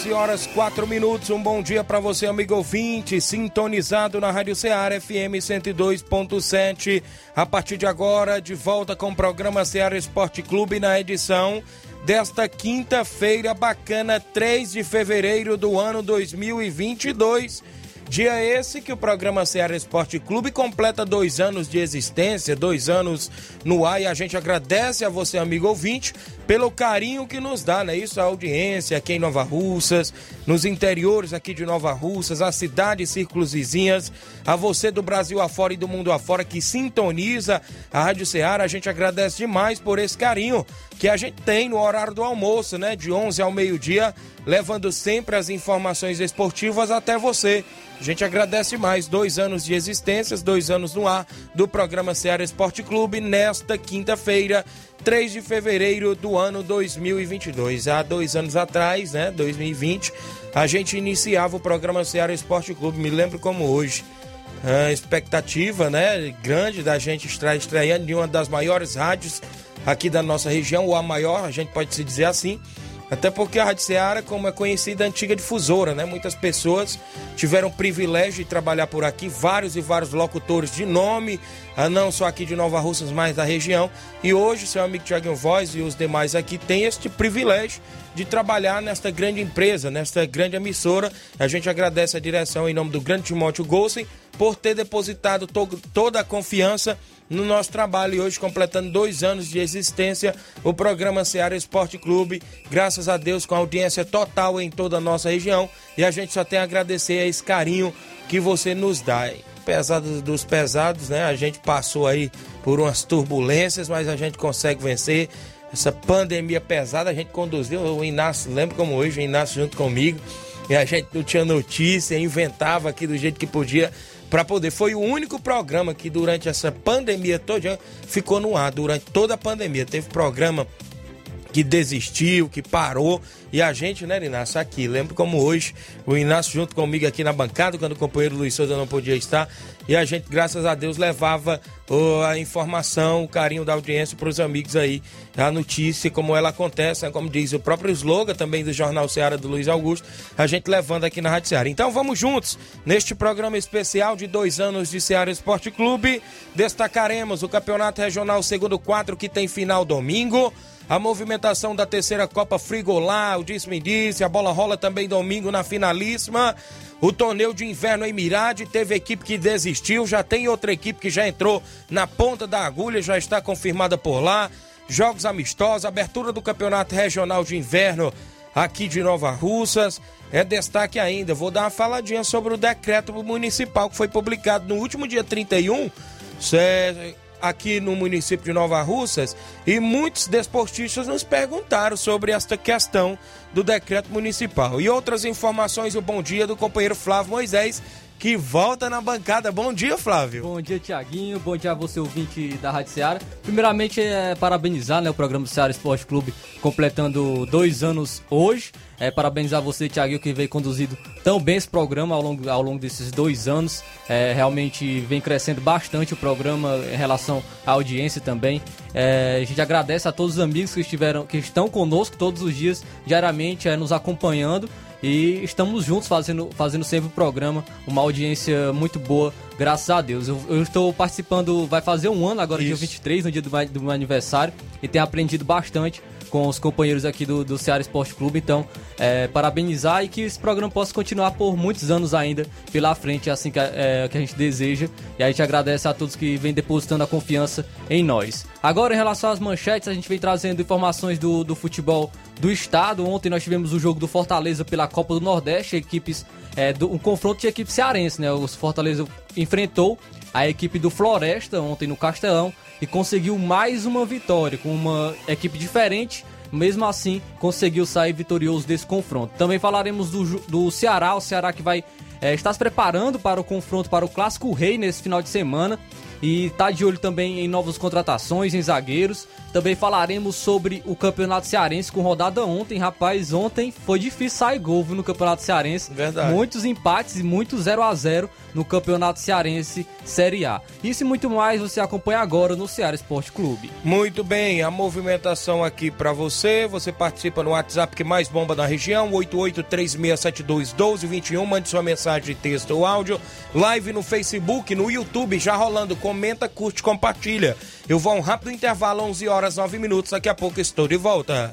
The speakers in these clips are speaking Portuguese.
14 horas 4 minutos. Um bom dia para você, amigo ouvinte, sintonizado na Rádio Ceará FM 102.7. A partir de agora, de volta com o programa Ceará Esporte Clube na edição desta quinta-feira bacana, 3 de fevereiro do ano 2022. Dia esse que o programa Ceará Esporte Clube completa dois anos de existência, dois anos no ar e a gente agradece a você, amigo ouvinte, pelo carinho que nos dá, né? Isso, a audiência aqui em Nova Russas, nos interiores aqui de Nova Russas, a cidade e círculos vizinhas, a você do Brasil afora e do mundo afora que sintoniza a Rádio Ceará, a gente agradece demais por esse carinho que a gente tem no horário do almoço, né? De 11 ao meio-dia, levando sempre as informações esportivas até você. A gente agradece mais dois anos de existências, dois anos no ar do programa Ceará Esporte Clube nesta quinta-feira, 3 de fevereiro do ano 2022. Há dois anos atrás, né, 2020, a gente iniciava o programa Ceará Esporte Clube, me lembro como hoje. A expectativa, né, grande da gente estar estreando em uma das maiores rádios aqui da nossa região, ou a maior, a gente pode se dizer assim. Até porque a Rádio Ceará, como é conhecida, antiga difusora, né? Muitas pessoas tiveram o privilégio de trabalhar por aqui, vários e vários locutores de nome, não só aqui de Nova Russas, mas da região. E hoje, seu amigo Tiago Voz e os demais aqui têm este privilégio de trabalhar nesta grande empresa, nesta grande emissora. A gente agradece a direção em nome do grande Timóteo Golsen por ter depositado to toda a confiança no nosso trabalho e hoje completando dois anos de existência, o programa Ceará Esporte Clube, graças a Deus com audiência total em toda a nossa região e a gente só tem a agradecer esse carinho que você nos dá. Pesados dos pesados, né? A gente passou aí por umas turbulências, mas a gente consegue vencer essa pandemia pesada. A gente conduziu, o Inácio, lembra como hoje, o Inácio junto comigo, e a gente não tinha notícia, inventava aqui do jeito que podia para poder. Foi o único programa que durante essa pandemia toda ficou no ar, durante toda a pandemia. Teve programa que desistiu, que parou. E a gente, né, Inácio, aqui. Lembro como hoje, o Inácio junto comigo aqui na bancada, quando o companheiro Luiz Souza não podia estar. E a gente, graças a Deus, levava oh, a informação, o carinho da audiência para os amigos aí, a notícia, como ela acontece, né, como diz o próprio slogan também do Jornal Ceará do Luiz Augusto, a gente levando aqui na Rádio Ceará. Então vamos juntos, neste programa especial de dois anos de Ceará Esporte Clube, destacaremos o Campeonato Regional Segundo Quatro, que tem final domingo a movimentação da terceira Copa Frigolá, o disse-me disse, a bola rola também domingo na finalíssima. O torneio de inverno em Mirade teve equipe que desistiu, já tem outra equipe que já entrou na ponta da agulha, já está confirmada por lá. Jogos amistosos, abertura do Campeonato Regional de Inverno aqui de Nova Russas. É destaque ainda, vou dar uma faladinha sobre o decreto municipal que foi publicado no último dia 31 aqui no município de Nova Russas e muitos desportistas nos perguntaram sobre esta questão do decreto municipal. E outras informações, o bom dia do companheiro Flávio Moisés, que volta na bancada. Bom dia, Flávio. Bom dia, Tiaguinho. Bom dia a você, ouvinte da Rádio Seara. Primeiramente, é parabenizar né, o programa do Seara Esporte Clube, completando dois anos hoje. É, parabenizar você, Tiaguinho, que veio conduzido tão bem esse programa ao longo, ao longo desses dois anos. É, realmente vem crescendo bastante o programa em relação à audiência também. É, a gente agradece a todos os amigos que, estiveram, que estão conosco todos os dias, diariamente, é, nos acompanhando. E estamos juntos fazendo, fazendo sempre o programa, uma audiência muito boa Graças a Deus. Eu, eu, estou participando, vai fazer um ano agora, Isso. dia 23, no dia do, do meu aniversário, e tenho aprendido bastante com os companheiros aqui do, do Ceará Esporte Clube. Então, é, parabenizar e que esse programa possa continuar por muitos anos ainda pela frente, é assim que, é, que a gente deseja. E a gente agradece a todos que vêm depositando a confiança em nós. Agora, em relação às manchetes, a gente vem trazendo informações do, do futebol do estado. Ontem nós tivemos o jogo do Fortaleza pela Copa do Nordeste, equipes é, do, um confronto de equipe cearense, né? O Fortaleza enfrentou a equipe do Floresta ontem no Castelão e conseguiu mais uma vitória com uma equipe diferente. Mesmo assim, conseguiu sair vitorioso desse confronto. Também falaremos do, do Ceará, o Ceará que vai é, estar se preparando para o confronto para o Clássico Rei nesse final de semana e está de olho também em novas contratações, em zagueiros. Também falaremos sobre o Campeonato Cearense com rodada ontem. Rapaz, ontem foi difícil sair gol no Campeonato Cearense. Verdade. Muitos empates e muito 0 a 0 no Campeonato Cearense Série A. Isso e muito mais você acompanha agora no Ceará Esporte Clube. Muito bem, a movimentação aqui para você. Você participa no WhatsApp que mais bomba na região, 8836721221. Mande sua mensagem texto ou áudio. Live no Facebook, no YouTube, já rolando. Comenta, curte, compartilha. Eu vou a um rápido intervalo, 11 horas 9 minutos. Daqui a pouco estou de volta.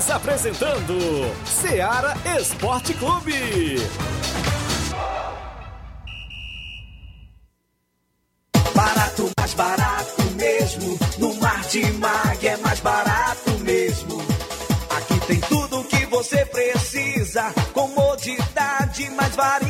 Estamos apresentando Seara Esporte Clube. Barato, mais barato mesmo. No Martimag é mais barato mesmo. Aqui tem tudo o que você precisa. Comodidade, mais variedade.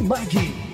Martimag.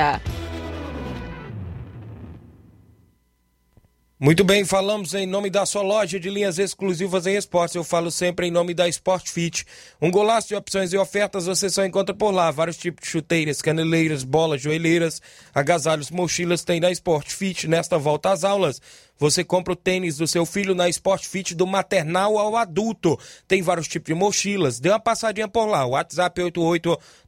Muito bem, falamos em nome da sua loja de linhas exclusivas em esportes. Eu falo sempre em nome da Sport Fit. Um golaço de opções e ofertas você só encontra por lá. Vários tipos de chuteiras, caneleiras, bolas, joelheiras, agasalhos, mochilas tem na Sport Fit. Nesta volta às aulas, você compra o tênis do seu filho na Sport Fit do maternal ao adulto. Tem vários tipos de mochilas. Dê uma passadinha por lá. WhatsApp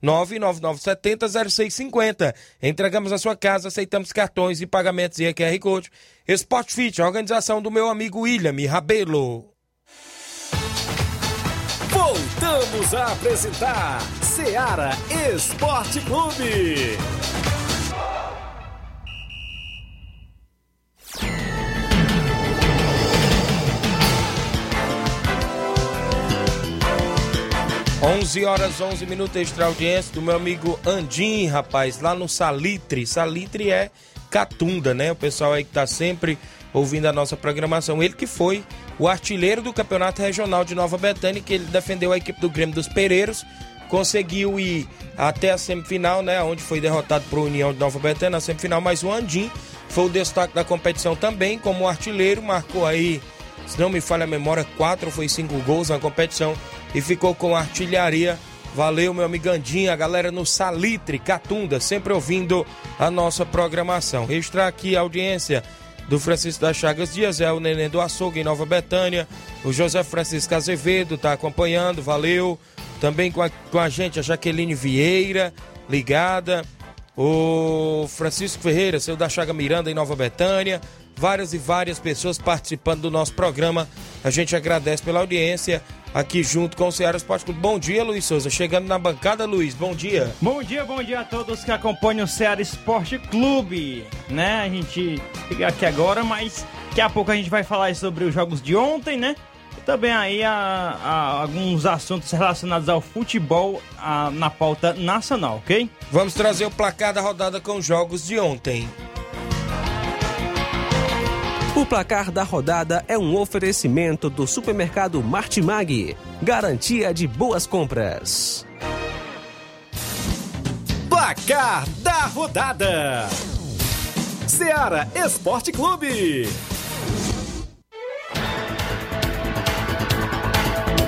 88999700650. Entregamos a sua casa, aceitamos cartões e pagamentos e QR Code. Sport Fit, a organização do meu amigo William Rabelo. Voltamos a apresentar Seara Esporte Clube. 11 horas 11 minutos extra audiência do meu amigo Andim, rapaz, lá no Salitre. Salitre é Catunda, né? O pessoal aí que tá sempre ouvindo a nossa programação. Ele que foi o artilheiro do Campeonato Regional de Nova Betânia, que ele defendeu a equipe do Grêmio dos Pereiros, conseguiu ir até a semifinal, né? Onde foi derrotado por União de Nova Betânia na semifinal, mas o Andim foi o destaque da competição também, como artilheiro, marcou aí, se não me falha a memória, quatro foi cinco gols na competição e ficou com artilharia. Valeu, meu amigo Andinho, a galera no Salitre, Catunda, sempre ouvindo a nossa programação. Registrar aqui a audiência do Francisco das Chagas Dias, é o Neném do Açougue em Nova Betânia. O José Francisco Azevedo está acompanhando, valeu. Também com a, com a gente a Jaqueline Vieira, ligada. O Francisco Ferreira, seu da Chaga Miranda em Nova Betânia. Várias e várias pessoas participando do nosso programa. A gente agradece pela audiência aqui junto com o Ceará Esporte Clube. Bom dia, Luiz Souza. Chegando na bancada, Luiz. Bom dia. Bom dia, bom dia a todos que acompanham o Ceará Esporte Clube. Né? A gente fica aqui agora, mas Daqui a pouco a gente vai falar sobre os jogos de ontem, né? E também aí a, a- alguns assuntos relacionados ao futebol a- na pauta nacional, ok? Vamos trazer o placar da rodada com os jogos de ontem. O placar da rodada é um oferecimento do supermercado Martimag. Garantia de boas compras. Placar da rodada: Seara Esporte Clube.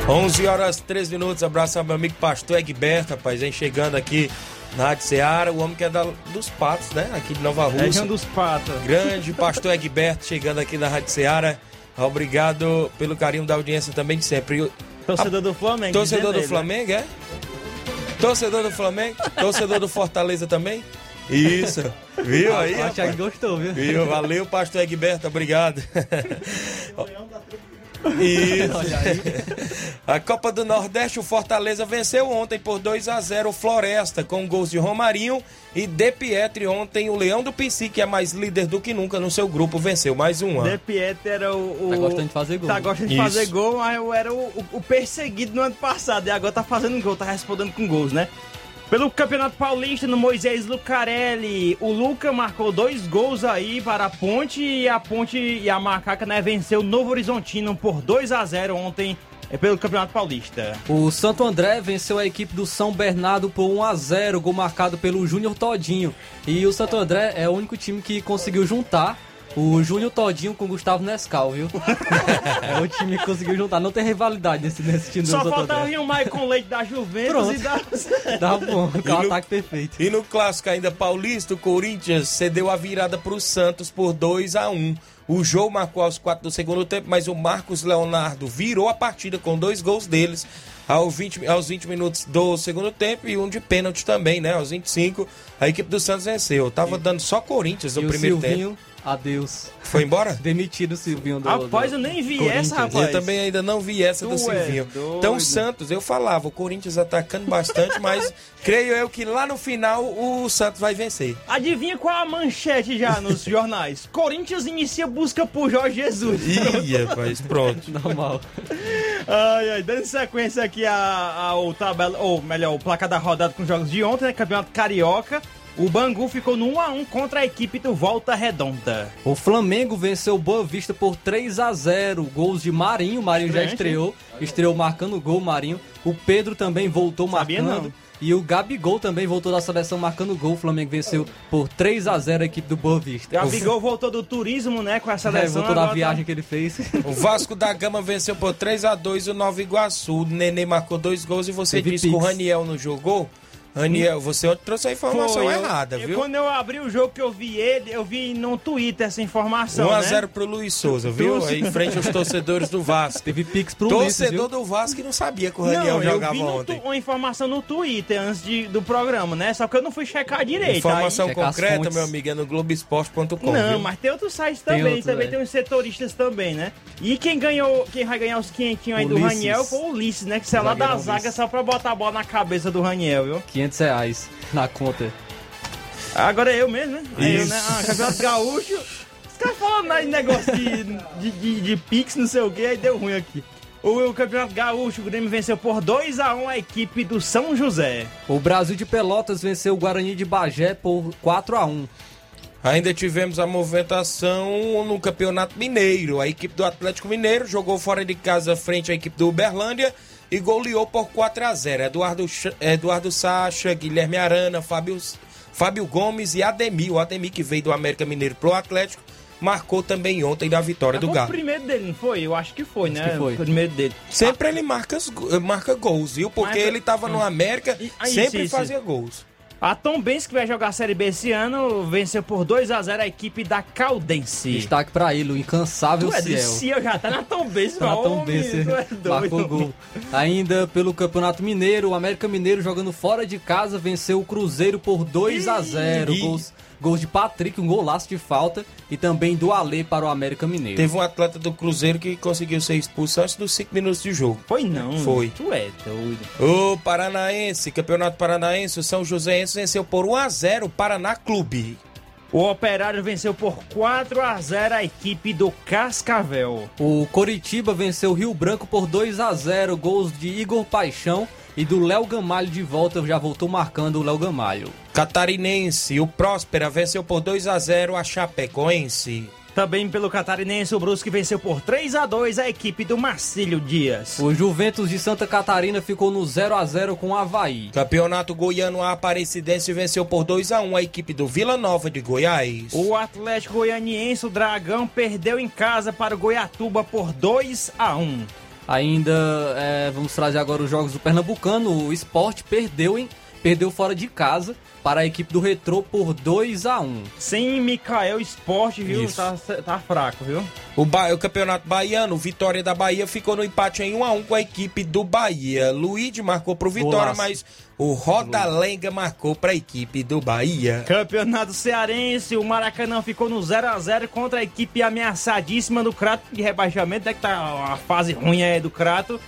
11 horas 3 minutos. Abraço ao meu amigo Pastor Egberto, rapaz. Vem chegando aqui na Rádio Seara. O homem que é da- dos patos, né? Aqui de Nova Rússia. Região dos Patos. Grande Pastor Egberto chegando aqui na Rádio Seara. Obrigado pelo carinho da audiência também de sempre. Torcedor do Flamengo. Torcedor do né? Flamengo, é? Torcedor do Flamengo? Torcedor do Fortaleza também? Isso. Viu aí? O rapaz? Thiago gostou, viu? Viu? Valeu, pastor Egberto, obrigado. Isso. A Copa do Nordeste, o Fortaleza venceu ontem por 2 a 0 o Floresta, com gols de Romarinho e De Pietri. Ontem, o Leão do Pici, que é mais líder do que nunca no seu grupo, venceu mais um De ano. Pietro era o, o- Tá gostando de fazer gol. Tá gostando de Isso. fazer gol, mas eu era o, o- o perseguido no ano passado. E agora tá fazendo gol, tá respondendo com gols, né? Pelo Campeonato Paulista, no Moisés Lucarelli, o Luca marcou dois gols aí para a Ponte e a Ponte e a Macaca, né, venceu o Novo Horizontino por 2 a 0 ontem é, pelo Campeonato Paulista. O Santo André venceu a equipe do São Bernardo por 1 a 0 gol marcado pelo Júnior Todinho. E o Santo André é o único time que conseguiu juntar o Júnior Todinho com o Gustavo Nescau, viu? é o time que conseguiu juntar. Não tem rivalidade nesse, nesse time do Só faltava André. vir o Maicon Leite da Juventus Pronto. e da... Dá bom, E o no- ataque perfeito. E no clássico ainda paulista, o Corinthians cedeu a virada para o Santos por 2 a 1 O jogo marcou aos 4 do segundo tempo, mas o Marcos Leonardo virou a partida com dois gols deles aos 20, aos 20 minutos do segundo tempo e um de pênalti também, né? Aos 25, a equipe do Santos venceu. Tava dando só Corinthians no E o primeiro tempo. Adeus. Foi embora? Demitido o Silvinho do. Rapaz, do eu nem vi essa, rapaz. Eu também ainda não vi essa do Tu é Silvinho. doido. Então, o Santos, eu falava, o Corinthians atacando bastante, mas creio eu que lá no final o Santos vai vencer. Adivinha qual a manchete já nos jornais? Corinthians inicia busca por Jorge Jesus. Ih, rapaz, pronto. Normal. Ai, ai, dando sequência aqui a- ao tabela, ou melhor, o placar da rodada com os jogos de ontem, né? Campeonato Carioca. O Bangu ficou no 1x1 contra a equipe do Volta Redonda. O Flamengo venceu o Boa Vista por 3 a 0 Gols de Marinho. Marinho já Estranho, estreou. Estreou marcando gol, Marinho. O Pedro também voltou Sabia marcando. não. E o Gabigol também voltou da seleção marcando gol. O Flamengo venceu por 3 a 0 a equipe do Boa Vista. Gabigol voltou do turismo, né, com a É, seleção. voltou da tá- viagem que ele fez. O Vasco da Gama venceu por 3 a 2 o Nova Iguaçu. O Nenê marcou dois gols e você Teve disse que o. Raniel não jogou. Raniel, você trouxe a informação Foi, eu- errada, eu- viu? Quando eu abri o jogo que eu vi ele, eu vi no Twitter essa informação, 1x0 né? pro Luiz Souza, viu? Aí em frente aos torcedores do Vasco. Teve pix pro Ulisses, Torcedor viu? do Vasco que não sabia que o Raniel Não, eu jogava vi no ontem. uma informação no Twitter antes de- do programa, né? Só que eu não fui checar direito. Informação aí- concreta, meu amigo, é no Globoesporte.com. Não, viu? mas tem outros sites Tem também, outros, também é. tem os setoristas também, né? E quem ganhou, quem vai ganhar os quinhentinhos aí do Ulisses. Raniel foi o Ulisses, né? Que saiu lá da zaga Ulisses. só pra botar a bola na cabeça do Raniel, viu? 500 reais na conta. Agora é eu mesmo, né? Aí eu, né? Ah, Campeonato Gaúcho. Os caras falando aí negócio de, de, de, de Pix, não sei o que, aí deu ruim aqui. O, o Campeonato Gaúcho, o Grêmio venceu por 2x1 a equipe do São José. O Brasil de Pelotas venceu o Guarani de Bagé por 4 a 1 Ainda tivemos a movimentação no Campeonato Mineiro. A equipe do Atlético Mineiro jogou fora de casa frente à equipe do Uberlândia e goleou por 4 a 0 Eduardo, Eduardo Sacha, Guilherme Arana, Fábio, Fábio Gomes e Ademir. O Ademir, que veio do América Mineiro pro Atlético, marcou também ontem da vitória do Foi o Galo. primeiro dele, não foi? Eu acho que foi, né? que foi. O primeiro dele. Sempre ele marca, marca gols, viu? Porque Mas- ele tava no América, E- ah, isso, sempre isso. fazia gols. A Tom Benz, que vai jogar a Série B esse ano, venceu por 2x0 a equipe da Caldense. Destaque pra ele, o incansável Tu é Ciel. Ciel, já tá na Tom Benz, Tá Homem, bem, tu é doido. marcou gol. Ainda pelo Campeonato Mineiro, o América Mineiro jogando fora de casa venceu o Cruzeiro por 2 a 0 Ih. gols, gols de Patrick, um golaço de falta e também do Alê para o América Mineiro. Teve um atleta do Cruzeiro que conseguiu ser expulso antes dos 5 minutos de jogo. Foi não. Foi. Tu é doido. O Paranaense, Campeonato Paranaense, o São Joséense venceu por 1 a 0 o Paraná Clube. O Operário venceu por 4 a 0 a equipe do Cascavel. O Coritiba venceu o Rio Branco por 2 a 0 gols de Igor Paixão e do Léo Gamalho de volta, já voltou marcando o Léo Gamalho. Catarinense, o Próspera venceu por 2 a 0 a Chapecoense. Também pelo Catarinense, o Brusque venceu por 3 a 2 a equipe do Marcílio Dias. O Juventus de Santa Catarina ficou no 0 a 0 com o Havaí. Campeonato Goiano a Aparecidense venceu por 2 a 1 a equipe do Vila Nova de Goiás. O Atlético Goianiense, o Dragão, perdeu em casa para o Goiatuba por 2 a 1 Ainda é, vamos trazer agora os jogos do Pernambucano. O esporte perdeu, em, perdeu fora de casa para a equipe do Retrô por 2 a 1 Sem Mikael Esporte, viu? Tá, tá, fraco, viu? O, ba... o Campeonato Baiano, o Vitória da Bahia ficou no empate em 1 a 1 com a equipe do Bahia. Luiz marcou pro Vitória, Golaço. mas o Rodalenga marcou para a equipe do Bahia. Campeonato Cearense, o Maracanã ficou no 0 a 0 contra a equipe ameaçadíssima do Crato de rebaixamento, é que tá a fase ruim é do Crato.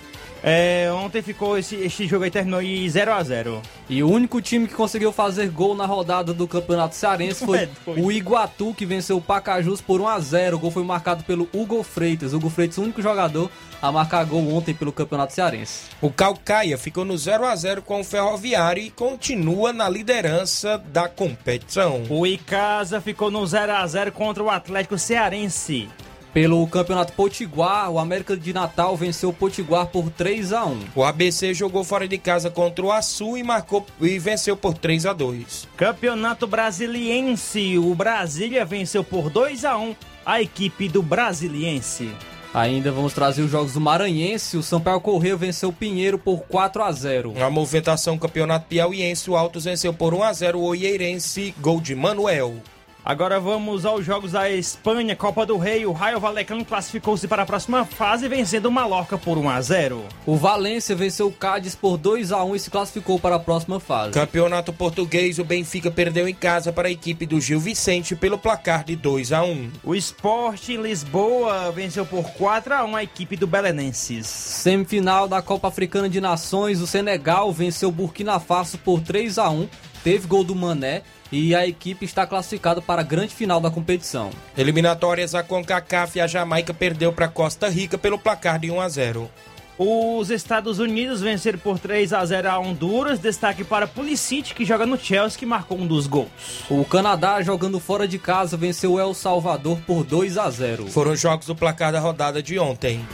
É, ontem ficou esse, esse jogo aí terminou em 0 a 0 E o único time que conseguiu fazer gol na rodada do Campeonato Cearense foi, é, foi. o Iguatu, que venceu o Pacajus por 1 a 0 O gol foi marcado pelo Hugo Freitas. Hugo Freitas, o único jogador a marcar gol ontem pelo Campeonato Cearense. O Calcaia ficou no 0 a 0 com o Ferroviário e continua na liderança da competição. O Icasa ficou no 0 a 0 contra o Atlético Cearense. Pelo Campeonato Potiguar, o América de Natal venceu o Potiguar por 3 a 1. O ABC jogou fora de casa contra o Açu e marcou e venceu por 3 a 2. Campeonato Brasiliense, o Brasília venceu por 2 a 1 a equipe do Brasiliense. Ainda vamos trazer os jogos do Maranhense. O Sampaio Correia venceu o Pinheiro por 4 a 0. Na movimentação Campeonato Piauiense, o Altos venceu por 1 a 0 o Oieirense, gol de Manuel. Agora vamos aos jogos da Espanha, Copa do Rei. O Raio Valecano classificou-se para a próxima fase, vencendo o Mallorca por 1 a 0. O Valência venceu o Cádiz por 2 a 1 e se classificou para a próxima fase. Campeonato Português, o Benfica perdeu em casa para a equipe do Gil Vicente pelo placar de 2 a 1. O Sport em Lisboa venceu por 4 a 1 a equipe do Belenenses. Semifinal da Copa Africana de Nações, o Senegal venceu o Burkina Faso por 3 a 1 teve gol do Mané e a equipe está classificada para a grande final da competição. Eliminatórias a CONCACAF e a Jamaica perdeu para Costa Rica pelo placar de 1 a 0. Os Estados Unidos venceram por 3 a 0 a Honduras. Destaque para Pulisic, que joga no Chelsea, que marcou um dos gols. O Canadá, jogando fora de casa, venceu o El Salvador por 2 a 0. Foram os jogos do placar da rodada de ontem.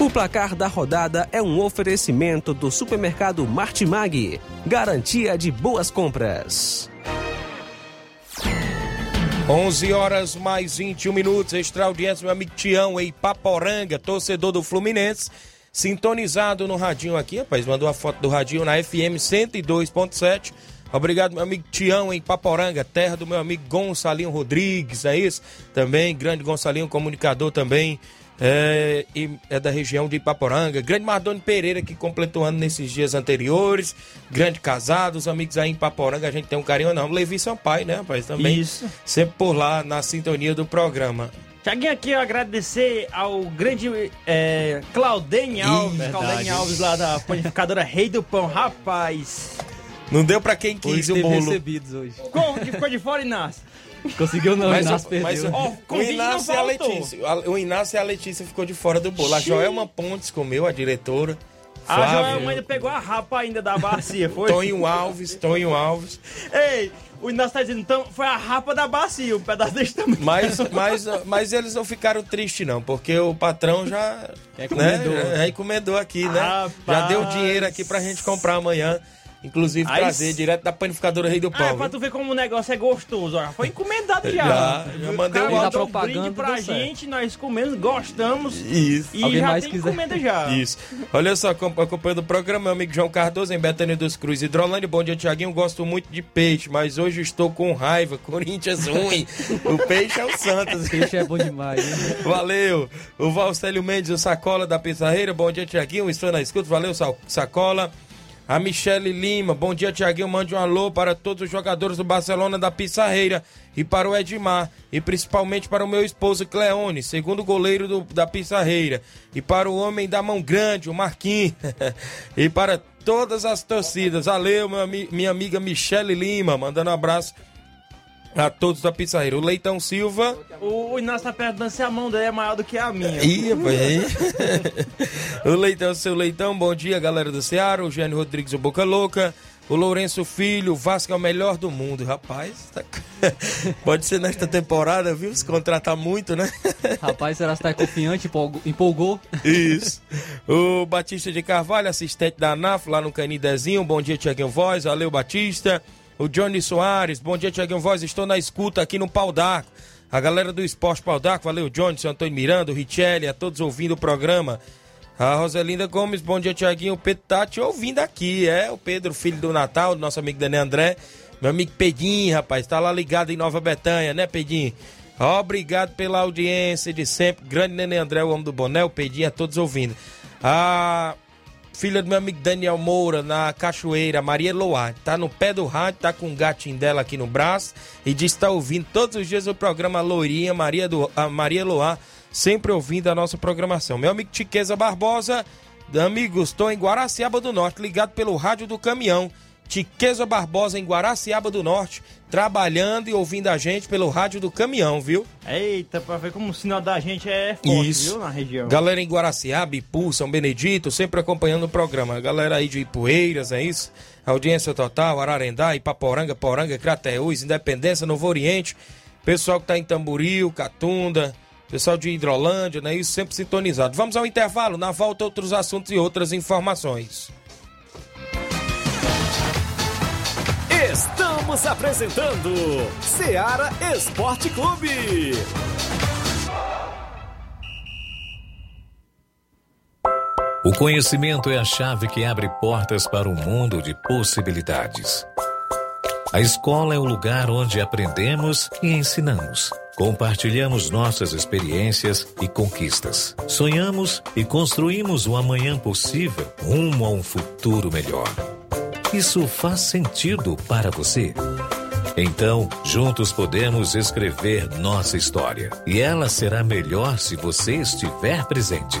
O placar da rodada é um oferecimento do supermercado Martimag. Garantia de boas compras. 11 horas mais 21 minutos. Extra audiência, meu amigo Tião em Paporanga, torcedor do Fluminense. Sintonizado no radinho aqui, rapaz. Mandou a foto do radinho na FM 102.7. Obrigado, meu amigo Tião em Paporanga, terra do meu amigo Gonçalinho Rodrigues, é isso? Também, grande Gonçalinho, comunicador também é, e é da região de Ipaporanga. Grande Mardoni Pereira, que completou ano nesses dias anteriores. Grande casado, os amigos aí em Ipaporanga, a gente tem um carinho não. Levi Sampaio, né, rapaz? Também. Isso. Sempre por lá na sintonia do programa. Tiaguinho aqui, eu agradecer ao grande é, Claudene Alves, Claudene Alves lá da panificadora Rei do Pão, rapaz. Não deu pra quem quis hoje o bolo. recebidos hoje. Como que ficou de fora, Inácio? Conseguiu não, mas, o Inácio perdeu. Mas, oh, o, Inácio e a Letícia, o Inácio e a Letícia ficou de fora do bolo. A Joelma Pontes comeu, a diretora. Flávio, a Joelma ainda pegou a rapa ainda da bacia, foi? Tonho Alves, Tonho Alves. Ei, o Inácio tá dizendo, então foi a rapa da bacia, um pedaço desse tamanho. Mas, mas, mas eles não ficaram tristes, não, porque o patrão já. Encomendou. Né, já encomendou aqui, né? Rapaz. Já deu dinheiro aqui pra gente comprar amanhã. Inclusive, Aí, trazer direto da panificadora Rei do Pão. Ah, é pra tu ver como o negócio é gostoso. Ó. Foi encomendado já. já, já mandei um áudio propaganda pra gente, nós comemos, gostamos. Isso. E Alguém já mais tem quiser. encomenda já. Isso. Olha só, acompanhando o programa, meu amigo João Cardoso, em Betânia dos Cruz, Hidrolândia. Bom dia, Tiaguinho. Gosto muito de peixe, mas hoje estou com raiva. Corinthians ruim. o peixe é o Santos. O peixe é bom demais. Hein? Valeu. O Valcélio Mendes, o Sacola da Pizarreira. Bom dia, Tiaguinho. Estou na escuta. Valeu, Sacola. A Michele Lima, bom dia Tiaguinho, mande um alô para todos os jogadores do Barcelona da Pissarreira e para o Edmar, e principalmente para o meu esposo Cleone, segundo goleiro do, da Pissarreira, e para o homem da mão grande, o Marquinhos, e para todas as torcidas. Valeu, minha amiga Michele Lima, mandando um abraço a todos da Pizzaria. O Leitão Silva. O, Inácio tá perguntando se a mão dele é maior do que a minha. Ih, rapaz, o Leitão, seu Leitão, bom dia, galera do Ceará. O Gênio Rodrigues, o Boca Louca. O Lourenço Filho, o Vasco é o melhor do mundo. Rapaz, tá- pode ser nesta temporada, viu? Se contratar muito, né? Rapaz, será que tá confiante? Empolgou? empolgou? Isso. O Batista de Carvalho, assistente da ANAF, lá no Canidezinho. Bom dia, Tiaguinho Voz. Valeu, Batista. O Johnny Soares. Bom dia, Tiaguinho Voz. Estou na escuta aqui no Pau d'Arco. A galera do Esporte Pau d'Arco. Valeu, Johnny, seu Antônio Miranda, o Richelli, a todos ouvindo o programa. A Roselinda Gomes, bom dia, Tiaguinho. O Pedro tá te ouvindo aqui, é? O Pedro, filho do Natal, do nosso amigo Daniel André. Meu amigo Pedinho, rapaz, tá lá ligado em Nova Betânia, né, Pedinho? Obrigado pela audiência de sempre. Grande Nenê André, o homem do boné, o Pedinho, a todos ouvindo. A filha do meu amigo Daniel Moura, na Cachoeira, Maria Loá, tá no pé do rádio, tá com um gatinho dela aqui no braço e diz que tá ouvindo todos os dias o programa Lourinha, Maria, do, a Maria Loá, sempre ouvindo a nossa programação. Meu amigo Tiqueza Barbosa, amigos, estou em Guaraciaba do Norte, ligado pelo rádio do caminhão. Tiqueza Barbosa em Guaraciaba do Norte, trabalhando e ouvindo a gente pelo rádio do caminhão, viu? Eita, pra ver como o sinal da gente é forte, Isso. viu, na região. Galera em Guaraciaba, Ipu, São Benedito, sempre acompanhando o programa. Galera aí de Ipueiras, é isso? Audiência total, Ararendá, Ipaporanga, Poranga, Crateús, Independência, Novo Oriente. Pessoal que tá em Tamboril, Catunda, pessoal de Hidrolândia, né? Isso sempre sintonizado. Vamos ao intervalo, na volta outros assuntos e outras informações. Estamos apresentando Seara Esporte Clube. O conhecimento é a chave que abre portas para um mundo de possibilidades. A escola é o lugar onde aprendemos e ensinamos. Compartilhamos nossas experiências e conquistas. Sonhamos e construímos o amanhã possível rumo a um futuro melhor. Isso faz sentido para você? Então, juntos podemos escrever nossa história. E ela será melhor se você estiver presente.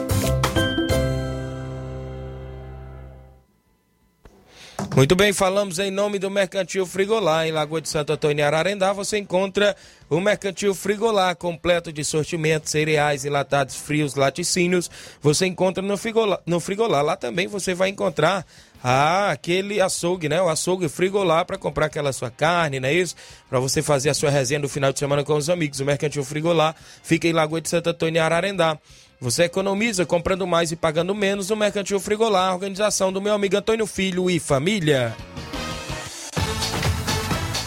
Muito bem, falamos em nome do Mercantil Frigolá. Em Lagoa de Santo Antônio Ararendá, você encontra o Mercantil Frigolá, completo de sortimentos, cereais, enlatados, frios, laticínios. Você encontra no Frigolá, no Frigolá. Lá também você vai encontrar ah, aquele açougue, né? O açougue Frigolá para comprar aquela sua carne, não é isso? Para você fazer a sua resenha no final de semana com os amigos. O Mercantil Frigolá fica em Lagoa de Santo Antônio e Ararendá. Você economiza comprando mais e pagando menos no Mercantil Frigolá, organização do meu amigo Antônio Filho e família.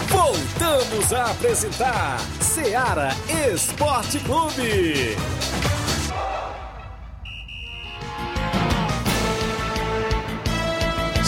Voltamos a apresentar Seara Esporte Clube.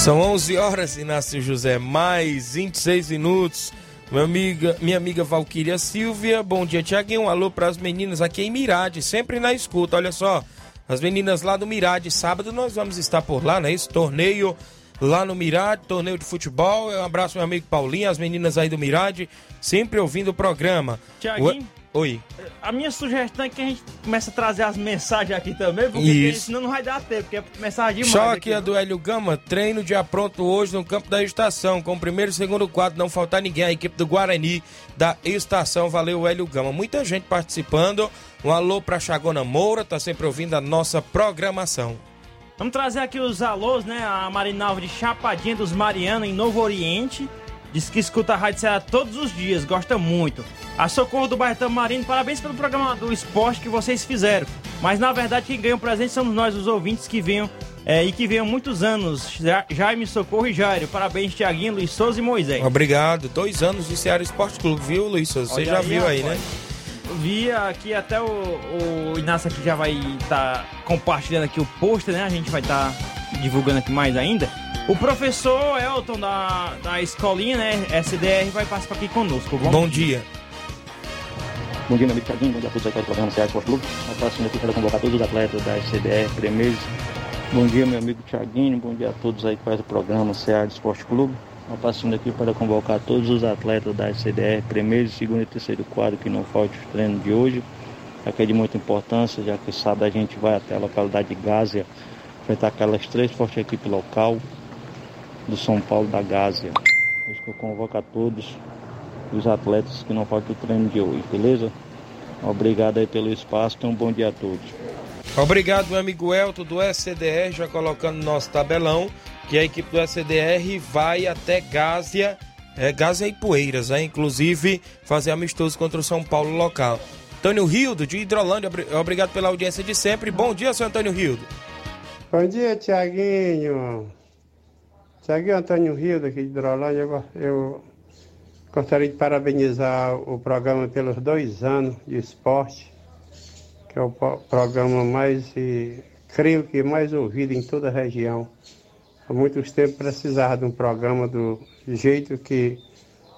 São 11 horas, Inácio José, mais 26 minutos. Minha amiga, minha amiga Valquíria Silvia, bom dia, Tiaguinho. Um alô para as meninas aqui em Mirade, sempre na escuta. Olha só, as meninas lá do Mirade, sábado nós vamos estar por lá, não é isso? Torneio lá no Mirade, torneio de futebol. Um abraço, meu amigo Paulinho, as meninas aí do Mirade, sempre ouvindo o programa. Tiaguinho? Oi. A minha sugestão é que a gente comece a trazer as mensagens aqui também, porque Isso. senão não vai dar tempo, porque é mensagem demais. Só aqui, aqui a viu? do Hélio Gama, treino de apronto hoje no campo da estação, com o primeiro e segundo quadro, não faltar ninguém, a equipe do Guarani da estação, valeu Hélio Gama. Muita gente participando, um alô pra Chagona Moura, tá sempre ouvindo a nossa programação. Vamos trazer aqui os alôs, né? A Marinalva de Chapadinha dos Marianos, em Novo Oriente. Diz que escuta a Rádio Ceará todos os dias, gosta muito. A Socorro do Bairro Marino, parabéns pelo programa do esporte que vocês fizeram. Mas na verdade quem ganha o presente somos nós, os ouvintes que venham é, e que venham há muitos anos. Ja- Jaime, Socorro e Jairo. Parabéns, Tiaguinho, Luiz Souza e Moisés. Obrigado, dois anos de Ceará Esporte Clube, viu, Luiz? Souza? Você já aí, viu aí, rapaz. né? Vi aqui até o, o Inácio aqui já vai estar compartilhando aqui o pôster, né? A gente vai estar divulgando aqui mais ainda. O professor Elton da, da escolinha, né, SDR, vai participar aqui conosco. Vamos- Bom dia. Bom dia, meu amigo Thiaguinho. Bom dia a todos aqui do programa Ceará Esporte Clube. Nós passando aqui para convocar todos os atletas da SCDR Premeiros. Bom dia, meu amigo Thiaguinho. Bom dia a todos aí que fazem o programa Ceará Esporte Clube. Nós passando aqui para convocar todos os atletas da SCDR Premeiros, segundo e terceiro quadro, que não falte o treino de hoje. Já que é de muita importância, já que sábado a gente vai até a localidade de Gásia, enfrentar aquelas três fortes equipes local do São Paulo da Gásia. Por isso que eu convoco a todos os atletas que não faltam o treino de hoje, beleza? Obrigado aí pelo espaço, então um bom dia a todos. Obrigado, meu amigo Elton do SCDR, já colocando no nosso tabelão, que a equipe do SCDR vai até Gásia, é, Gásia e Poeiras, né? inclusive fazer amistoso contra o São Paulo local. Antônio Rildo, de Hidrolândia, obri- obrigado pela audiência de sempre. Bom dia, seu Antônio Rildo. Bom dia, Tiaguinho. Tiaguinho Antônio Rio, daqui de Hidrolândia. Eu, eu gostaria de parabenizar o programa pelos dois anos de esporte, que é o programa mais, eh, creio que mais ouvido em toda a região. Há muitos tempos precisava de um programa do jeito que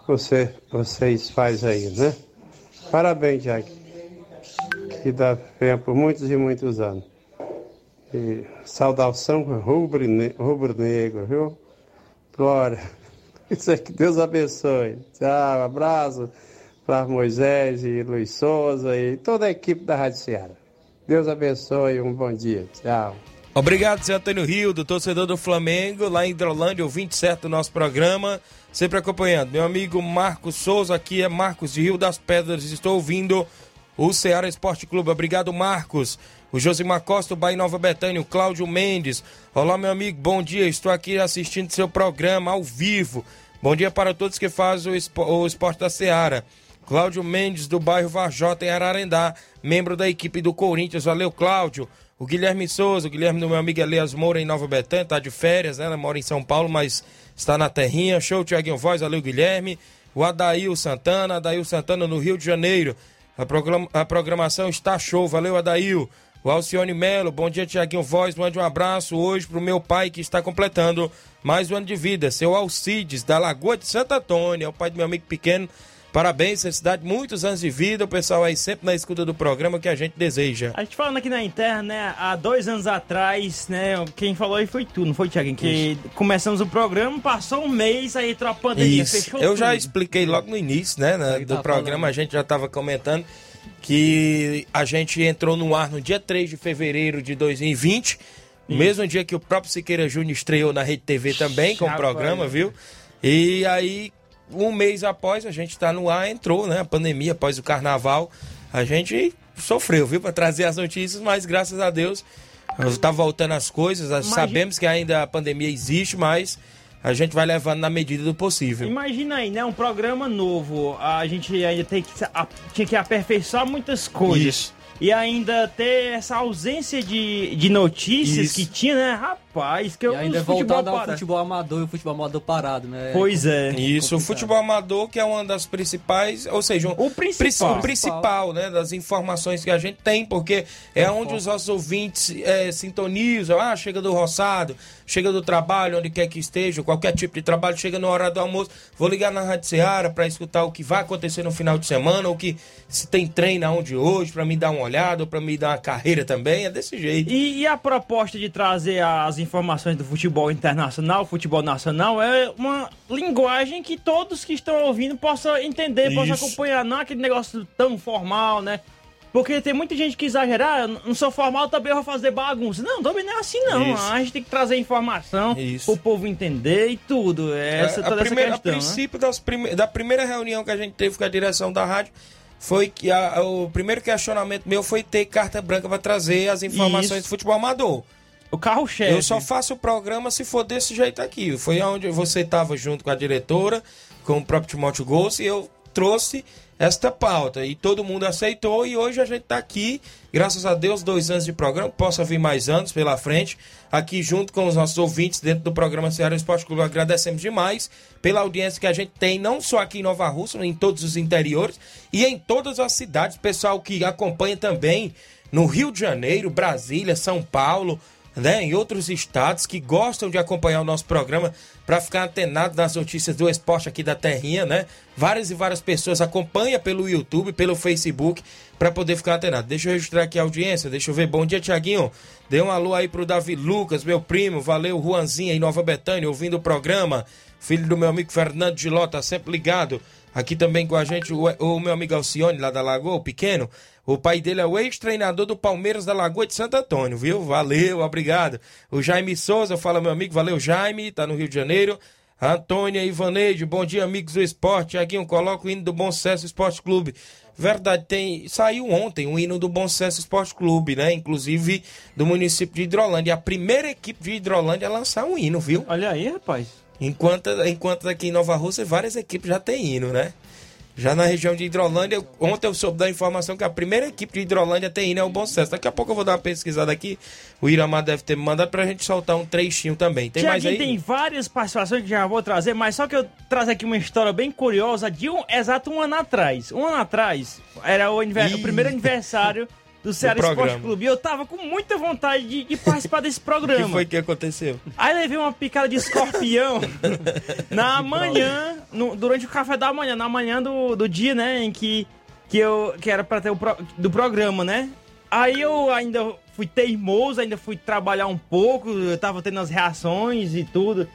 você, vocês fazem aí, né? Parabéns, Tiaguinho. Que dá venha por muitos e muitos anos. E saudação rubro-ne- rubro-negro, viu? Glória. Isso é que Deus abençoe. Tchau, abraço para Moisés e Luiz Souza e toda a equipe da Rádio Ceará. Deus abençoe, um bom dia. Tchau. Obrigado, seu Antônio Rildo, torcedor do Flamengo, lá em Hidrolândia, ouvinte certo do nosso programa, sempre acompanhando. Meu amigo Marcos Souza, aqui é Marcos de Rio das Pedras, estou ouvindo o Ceará Esporte Clube. Obrigado, Marcos. O Josimar Costa, o Bahia Nova Betânia, o Cláudio Mendes. Olá, meu amigo, bom dia. Estou aqui assistindo seu programa ao vivo. Bom dia para todos que fazem o, espo- o esporte da Ceará. Cláudio Mendes, do bairro Varjota, em Ararendá, membro da equipe do Corinthians. Valeu, Cláudio. O Guilherme Souza, o Guilherme do meu amigo Elias Moura, em Nova Betânia, tá de férias, né? Ela mora em São Paulo, mas está na terrinha. Show, Tiaguinho Voz, valeu, Guilherme. O Adail Santana, Adail Santana no Rio de Janeiro. A, programa- a programação está show, valeu, Adail. O Alcione Melo, bom dia, Tiaguinho Voz. Mande um abraço hoje pro meu pai que está completando mais um ano de vida, seu Alcides, da Lagoa de Santo Antônio, é o pai do meu amigo pequeno. Parabéns, felicidade, muitos anos de vida. O pessoal aí sempre na escuta do programa que a gente deseja. A gente falando aqui na interna, né? Há dois anos atrás, né? Quem falou aí foi tu, não foi, Tiaguinho? Que começamos o programa, passou um mês, aí entrou a pandemia, Isso. fechou Eu já tudo. expliquei logo no início, né, né, do tá programa, a gente já estava comentando que a gente entrou no ar no dia 3 de fevereiro de 2020, no mesmo dia que o próprio Siqueira Júnior estreou na Rede TV também com o programa, viu? E aí, um mês após a gente estar no ar, entrou, né, a pandemia, após o carnaval, a gente sofreu, viu, para trazer as notícias, mas graças a Deus está voltando as coisas, Imagina- sabemos que ainda a pandemia existe, mas a gente vai levando na medida do possível. Imagina aí, né? Um programa novo. A gente ainda tem que, a- tinha que aperfeiçoar muitas coisas. Isso. E ainda ter essa ausência de, de notícias Isso. que tinha, né? Rapaz, que eu E ainda é voltado ao futebol amador e o futebol amador parado, né? Pois é. Isso, o futebol amador, que é uma das principais, ou seja, um- O principal. o principal, né, das informações que a gente tem, porque é onde os nossos ouvintes é, sintonizam, ah, chega do roçado, chega do trabalho, onde quer que esteja, qualquer tipo de trabalho, chega na hora do almoço, vou ligar na Rádio Seara para escutar o que vai acontecer no final de semana, ou que se tem treino aonde hoje, para me dar uma olhada, ou para me dar uma carreira também, é desse jeito. E, e a proposta de trazer as informações do futebol internacional, futebol nacional, é uma linguagem que todos que estão ouvindo possam entender, possam acompanhar, não é aquele negócio tão formal, né? Porque tem muita gente que exagerar, "Ah, não sou formal, também eu vou fazer bagunça. Não, também não é assim não. Isso. A gente tem que trazer informação Isso. o povo entender e tudo. Essa, É, toda a primeira, essa a questão. né? princípio das prime- da primeira reunião que a gente teve com a direção da rádio foi que a- o primeiro questionamento meu foi ter carta branca para trazer as informações Isso. do futebol amador. O carro-chefe. Eu só faço o programa se for desse jeito aqui. Foi onde você estava junto com a diretora, com o próprio Timóteo Gomes, e eu trouxe esta pauta. E todo mundo aceitou, e hoje a gente está aqui, graças a Deus, dois anos de programa, possa vir mais anos pela frente, aqui junto com os nossos ouvintes dentro do programa Ceará Esporte Clube. Agradecemos demais pela audiência que a gente tem, não só aqui em Nova Rússia, em todos os interiores e em todas as cidades. Pessoal que acompanha também no Rio de Janeiro, Brasília, São Paulo, né, em outros estados que gostam de acompanhar o nosso programa para ficar antenado nas notícias do esporte aqui da Terrinha, né? Várias e várias pessoas acompanham pelo YouTube, pelo Facebook, para poder ficar antenado. Deixa eu registrar aqui a audiência, deixa eu ver. Bom dia, Tiaguinho. Dê um alô aí pro Davi Lucas, meu primo. Valeu, Juanzinho em Nova Betânia, ouvindo o programa. Filho do meu amigo Fernando Giló, tá sempre ligado. Aqui também com a gente o, o meu amigo Alcione, lá da Lagoa, o pequeno. O pai dele é o ex-treinador do Palmeiras da Lagoa de Santo Antônio, viu? Valeu, obrigado. O Jaime Souza, fala meu amigo, valeu Jaime, tá no Rio de Janeiro. Antônia Ivaneide, bom dia amigos do esporte. Tiaguinho, coloca o hino do Bom Sucesso Esporte Clube. Verdade, tem saiu ontem o hino do Bom Sucesso Esporte Clube, né? Inclusive do município de Hidrolândia. A primeira equipe de Hidrolândia a lançar um hino, viu? Olha aí, rapaz. Enquanto, enquanto aqui em Nova Rússia várias equipes já têm hino, né? Já na região de Hidrolândia, ontem eu soube da informação que a primeira equipe de Hidrolândia tem hino é o Bom Sucesso. Daqui a pouco eu vou dar uma pesquisada aqui. O Iramar deve ter me mandado pra gente soltar um trechinho também. Tem mais aí? tem várias participações que já vou trazer, mas só que eu trago aqui uma história bem curiosa de um exato um ano atrás. Um ano atrás era o, o primeiro aniversário do Ceará Esporte. Clube. E eu tava com muita vontade de, de participar desse O programa. que foi que aconteceu? Aí levei uma picada de escorpião na manhã, no- durante o café da manhã, na manhã do, do dia, né, em que, que eu que era pra ter o pro- do programa, né? Aí eu ainda fui teimoso, ainda fui trabalhar um pouco, eu tava tendo as reações e tudo.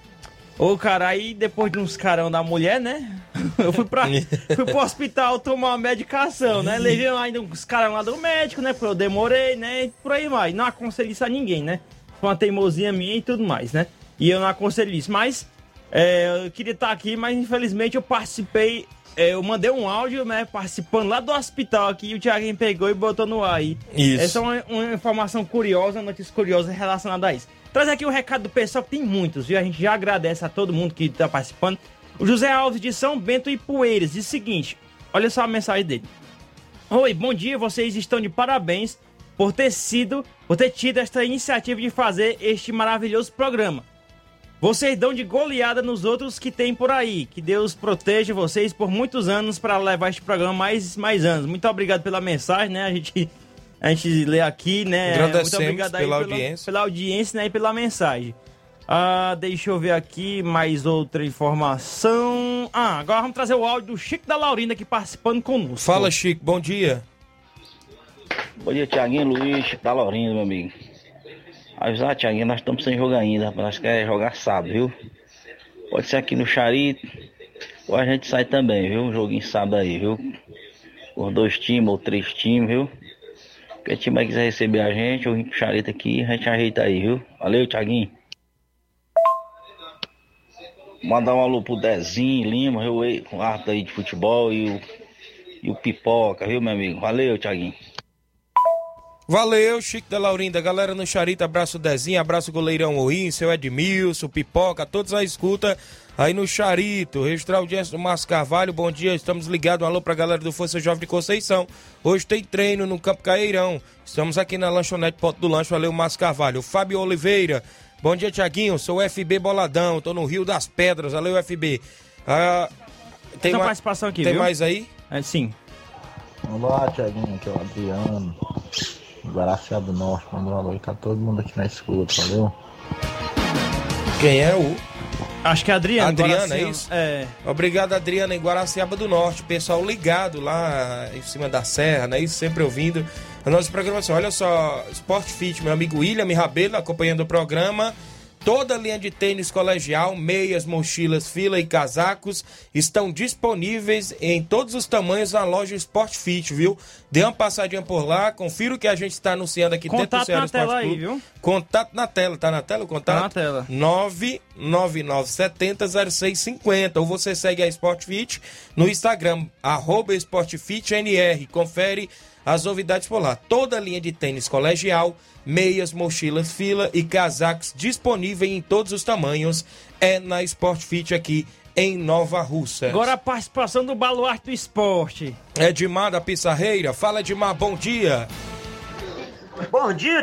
Ô, cara, aí depois de uns carão da mulher, né? Eu fui, pra, fui pro hospital tomar uma medicação, né? Levei ainda uns carão lá do médico, né? Porque eu demorei, né? E por aí vai. Não aconselho isso a ninguém, né? Foi uma teimosia minha e tudo mais, né? E eu não aconselho isso. Mas é, eu queria estar aqui, mas infelizmente eu participei. é, eu mandei um áudio, né? Participando lá do hospital aqui e o Thiaguinho pegou e botou no ar aí. Isso. Essa é uma, uma informação curiosa, notícia curiosa relacionada a isso. Traz aqui o recado do pessoal, que tem muitos, viu? A gente já agradece a todo mundo que tá participando. O José Alves de São Bento e Poeiras diz o seguinte: olha só a mensagem dele. Oi, bom dia, vocês estão de parabéns por ter sido, por ter tido esta iniciativa de fazer este maravilhoso programa. Vocês dão de goleada nos outros que tem por aí. Que Deus proteja vocês por muitos anos para levar este programa mais, mais anos. Muito obrigado pela mensagem, né? A gente, a gente lê aqui, né? Agradecemos Muito obrigado aí pela audiência. Pela audiência né? e pela mensagem. Ah, deixa eu ver aqui mais outra informação. Ah, agora vamos trazer o áudio do Chico da Laurinda aqui participando conosco. Fala, Chico, bom dia. Bom dia, Tiaguinho Luiz, da Laurinda, meu amigo. Avisar, Tiaguinho, nós estamos sem jogo ainda, rapaz. Nós queremos jogar sábado, viu? Pode ser aqui no Charito, ou a gente sai também, viu? Um joguinho sábado aí, viu? Por dois times ou três times, viu? Time aí quiser receber a gente, eu vim pro Charito aqui, a gente ajeita aí, viu? Valeu, Tiaguinho. Mandar um alô pro Dezinho Lima, viu? Com arte aí de futebol e o, e o Pipoca, viu, meu amigo? Valeu, Tiaguinho. Valeu, Chico da Laurinda. Galera no Charita, abraço Dezinho, abraço goleirão Oim, seu Edmilson, Pipoca, todos a escuta aí no Charito. Registrar a audiência do Márcio Carvalho, bom dia, estamos ligados. Um alô pra galera do Força Jovem de Conceição. Hoje tem treino no Campo Caeirão. Estamos aqui na lanchonete Ponto do Lanche. Valeu, Márcio Carvalho. O Fábio Oliveira, bom dia, Tiaguinho. Sou o FB Boladão, tô no Rio das Pedras. Valeu, FB. Ah, Tem uma ma- participação aqui, Tem viu? mais aí? É, sim. Olá, Tiaguinho, aqui é o Adriano, Guaraciá do Norte, mandou um alô aí, tá todo mundo aqui na escuta, valeu? Quem é o? Acho que é. Adriana, Guaraciaba. é isso? É. Obrigado, Adriana, em Guaraciaba do Norte. Pessoal ligado lá em cima da serra, né? Isso sempre ouvindo a nossa programação. Olha só, Sport Fit, meu amigo William Rabelo acompanhando o programa. Toda a linha de tênis colegial, meias, mochilas, fila e casacos estão disponíveis em todos os tamanhos na loja Sport Fit, viu? Dê uma passadinha por lá, confira o que a gente está anunciando aqui dentro do Contato Ceará na Esporte aí, viu? Contato na tela, tá na tela o contato? Tá na tela. 999700650 ou você segue a Sport Fit no Instagram, arroba SportFitNR. Confere as novidades por lá. Toda a linha de tênis colegial, meias, mochilas, fila e casacos disponível em todos os tamanhos é na Sport Fit aqui em Nova Russa. Agora a participação do Baluarte do Esporte. Edmar da Pissarreira, fala Edmar, bom dia. Bom dia,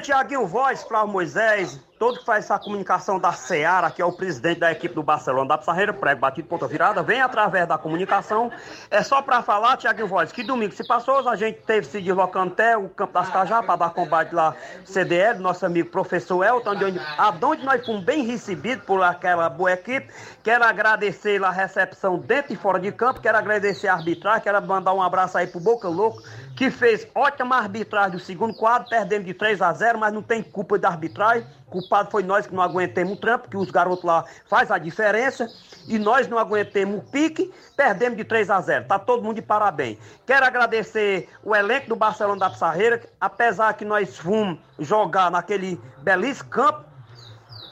Tiaguinho Voz, Flávio Moisés, todo que faz essa comunicação da Seara, que é o presidente da equipe do Barcelona da Pissarreira, prego batido ponta virada, vem através da comunicação. É só para falar, Tiago Voz, que domingo se passou, a gente teve se deslocando até o Campo das Cajá para dar combate lá CDL, nosso amigo professor Elton, de onde, aonde nós fomos bem recebidos por aquela boa equipe. Quero agradecer a recepção dentro e fora de campo, quero agradecer a arbitragem, quero mandar um abraço aí pro Boca Louco, que fez ótima arbitragem do segundo quadro, perdendo de 3 a 0, mas não tem culpa da arbitragem. Culpado foi nós que não aguentemos o trampo, que os garotos lá faz a diferença. E nós não aguentemos o pique, perdemos de 3 a 0. Tá todo mundo de parabéns. Quero agradecer o elenco do Barcelona da Pissarreira, apesar que nós fomos jogar naquele belíssimo campo,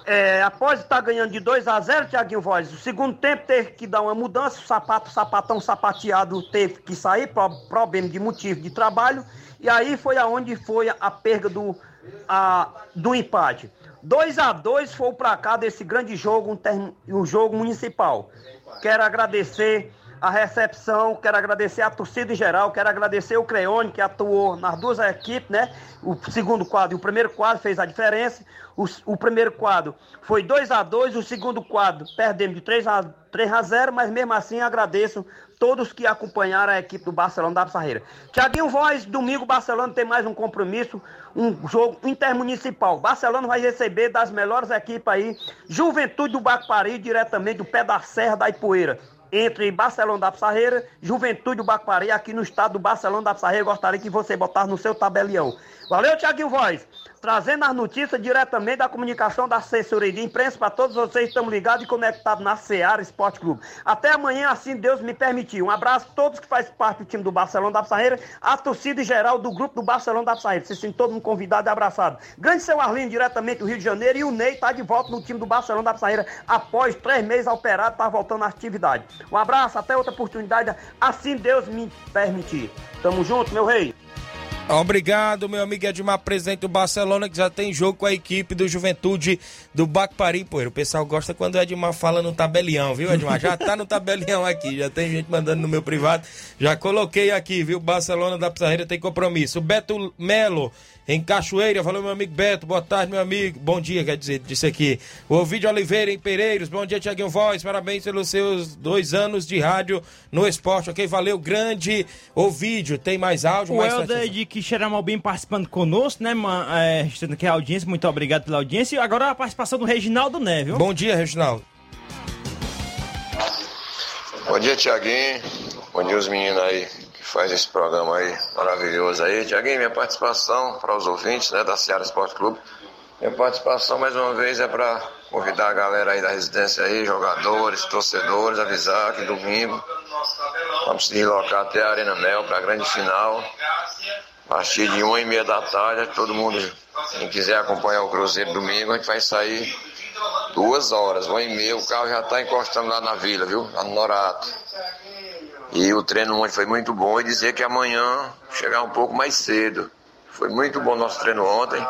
é, após estar ganhando de 2 a 0, Tiaguinho Voz, o segundo tempo teve que dar uma mudança, o sapato, o sapatão sapateado teve que sair, problema de motivo de trabalho, e aí foi aonde foi a perda do, a, do empate. 2 a 2 foi para cá desse grande jogo, um, term, um jogo municipal. Quero agradecer a recepção, quero agradecer a torcida em geral, quero agradecer o Creone que atuou nas duas equipes, né? O segundo quadro e o primeiro quadro fez a diferença. O, o primeiro quadro foi 2 a 2 o segundo quadro perdemos de 3 a, 3 a 0 mas mesmo assim agradeço todos que acompanharam a equipe do Barcelona da Pissarreira. Tiaguinho Voz, domingo Barcelona tem mais um compromisso, um jogo intermunicipal. Barcelona vai receber das melhores equipes aí, Juventude do Bacpari, diretamente do pé da Serra da Ipoeira entre Barcelona da Pissarreira, Juventude do Bacpari, aqui no estado do Barcelona da Pissarreira. Gostaria que você botasse no seu tabelião. Valeu, Tiaguinho Voz. Trazendo as notícias diretamente da comunicação da assessoria de imprensa para todos vocês estamos ligados e conectados na Seara Esporte Clube. Até amanhã, assim Deus me permitir. Um abraço a todos que fazem parte do time do Barcelona da Pissarreira, a torcida em geral do grupo do Barcelona da Pissarreira. Vocês sentem todo mundo convidado e abraçado. Grande seu Arlindo, diretamente do Rio de Janeiro, e o Ney está de volta no time do Barcelona da Pissarreira após três meses operado, está voltando à atividade. Um abraço, até outra oportunidade, assim Deus me permitir. Tamo junto, meu rei. Obrigado, meu amigo Edmar, presidente do Barcelona, que já tem jogo com a equipe do Juventude do Bacpari. Pô, o pessoal gosta quando o Edmar fala no tabelião, viu, Edmar? Já tá no tabelião aqui, já tem gente mandando no meu privado. Já coloquei aqui, viu? Barcelona da Pizarreira tem compromisso. Beto Melo em Cachoeira. Falou, meu amigo Beto. Boa tarde, meu amigo. Bom dia, quer dizer, disse aqui. O Ovidio Oliveira em Pereiros. Bom dia, Tiaguinho Voz. Parabéns pelos seus dois anos de rádio no esporte, ok? Valeu, grande Ovidio. Tem mais áudio? O mais Helder de Quixeramobim participando conosco, né, man, é, registrando aqui a audiência. Muito obrigado pela audiência. E agora a participação do Reginaldo Neve. Bom dia, Reginaldo. Bom dia, Tiaguinho. Bom dia, os meninos aí faz esse programa aí maravilhoso aí. Tiaguinho, minha participação para os ouvintes né, da Seara Esporte Clube. Minha participação mais uma vez é para convidar a galera aí da residência aí, jogadores, torcedores, avisar que domingo vamos se deslocar até a Arena Mel para a grande final. A partir de uma e meia da tarde, todo mundo, quem quiser acompanhar o Cruzeiro domingo, a gente vai sair duas horas, uma e meia, o carro já está encostando lá na vila, viu? Lá no Norato. E o treino ontem foi muito bom e dizer que amanhã chegar um pouco mais cedo. Foi muito bom nosso treino ontem.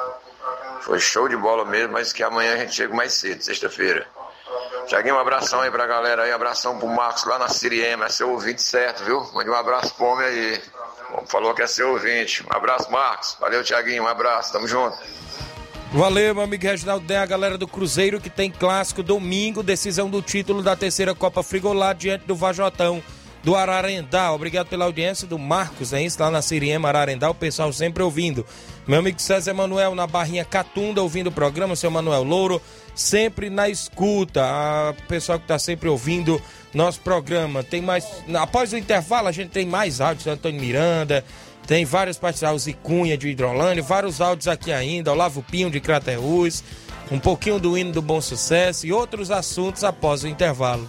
Foi show de bola mesmo, mas que amanhã a gente chega mais cedo, sexta-feira. Tiaguinho, um abração aí pra galera aí, abração pro Marcos lá na Siriema, é seu ouvinte certo, viu? Mande um abraço pro homem aí. Falou que é seu ouvinte. Um abraço, Marcos. Valeu, Tiaguinho, um abraço, tamo junto. Valeu, meu amigo Reginaldo. A galera do Cruzeiro que tem clássico domingo, decisão do título da terceira Copa Frigolá diante do Vajotão do Ararendá. Obrigado pela audiência do Marcos, é isso, lá na Siriema Ararendá, o pessoal sempre ouvindo. Meu amigo César Manuel na Barrinha Catunda, ouvindo o programa, seu Manuel Louro, sempre na escuta. A pessoal que está sempre ouvindo nosso programa. Tem mais. Após o intervalo, a gente tem mais áudios, Antônio Miranda. Tem várias participações, Cunha de Hidrolândia, vários áudios aqui ainda, Olavo Pinho de Crateús, um pouquinho do hino do Bom Sucesso e outros assuntos após o intervalo.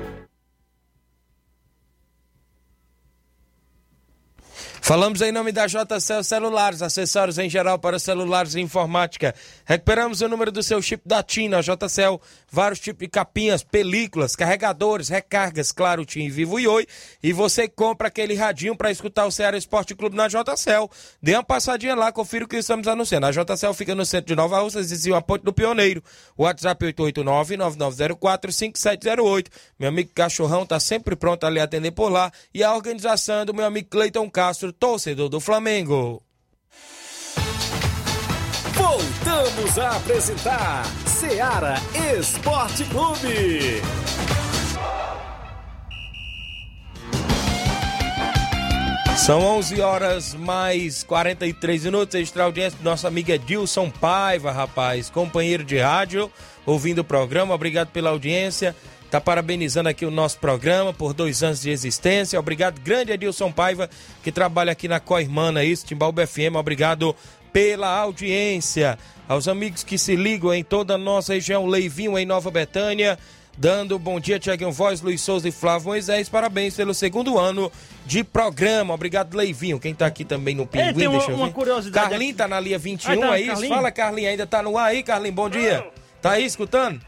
Falamos em nome da JCL Celulares, acessórios em geral para celulares e informática. Recuperamos o número do seu chip da TIM na JCL, vários tipos de capinhas, películas, carregadores, recargas, claro, TIM, Vivo e Oi. E você compra aquele radinho para escutar o Ceará Esporte Clube na JCL. Dê uma passadinha lá, confira o que estamos anunciando. A JCL fica no centro de Nova Russas, vizinho a Ponte do Pioneiro. WhatsApp 889-9904-5708. Meu amigo Cachorrão tá sempre pronto a lhe atender por lá. E a organização do meu amigo Cleiton Castro, torcedor do Flamengo. Voltamos a apresentar Seara Esporte Clube. São 11 horas mais 43 minutos. Extra audiência do nosso amigo Edilson Paiva, rapaz, companheiro de rádio, ouvindo o programa. Obrigado pela audiência. Tá parabenizando aqui o nosso programa por dois anos de existência. Obrigado, grande Edilson Paiva, que trabalha aqui na Coirmana, isso, Timbalba FM. Obrigado pela audiência. Aos amigos que se ligam em toda a nossa região, Leivinho em Nova Betânia, dando bom dia, Tiaguinho Voz, Luiz Souza e Flávio Moisés. Parabéns pelo segundo ano de programa. Obrigado, Leivinho. Quem tá aqui também no Pinguim, tem uma- deixa eu ver. uma curiosidade Carlinho tá na linha 21, Ah, tá, é isso? Carlinho? Fala, Carlinho, ainda tá no ar aí, Carlinho? Bom dia. Tá aí escutando?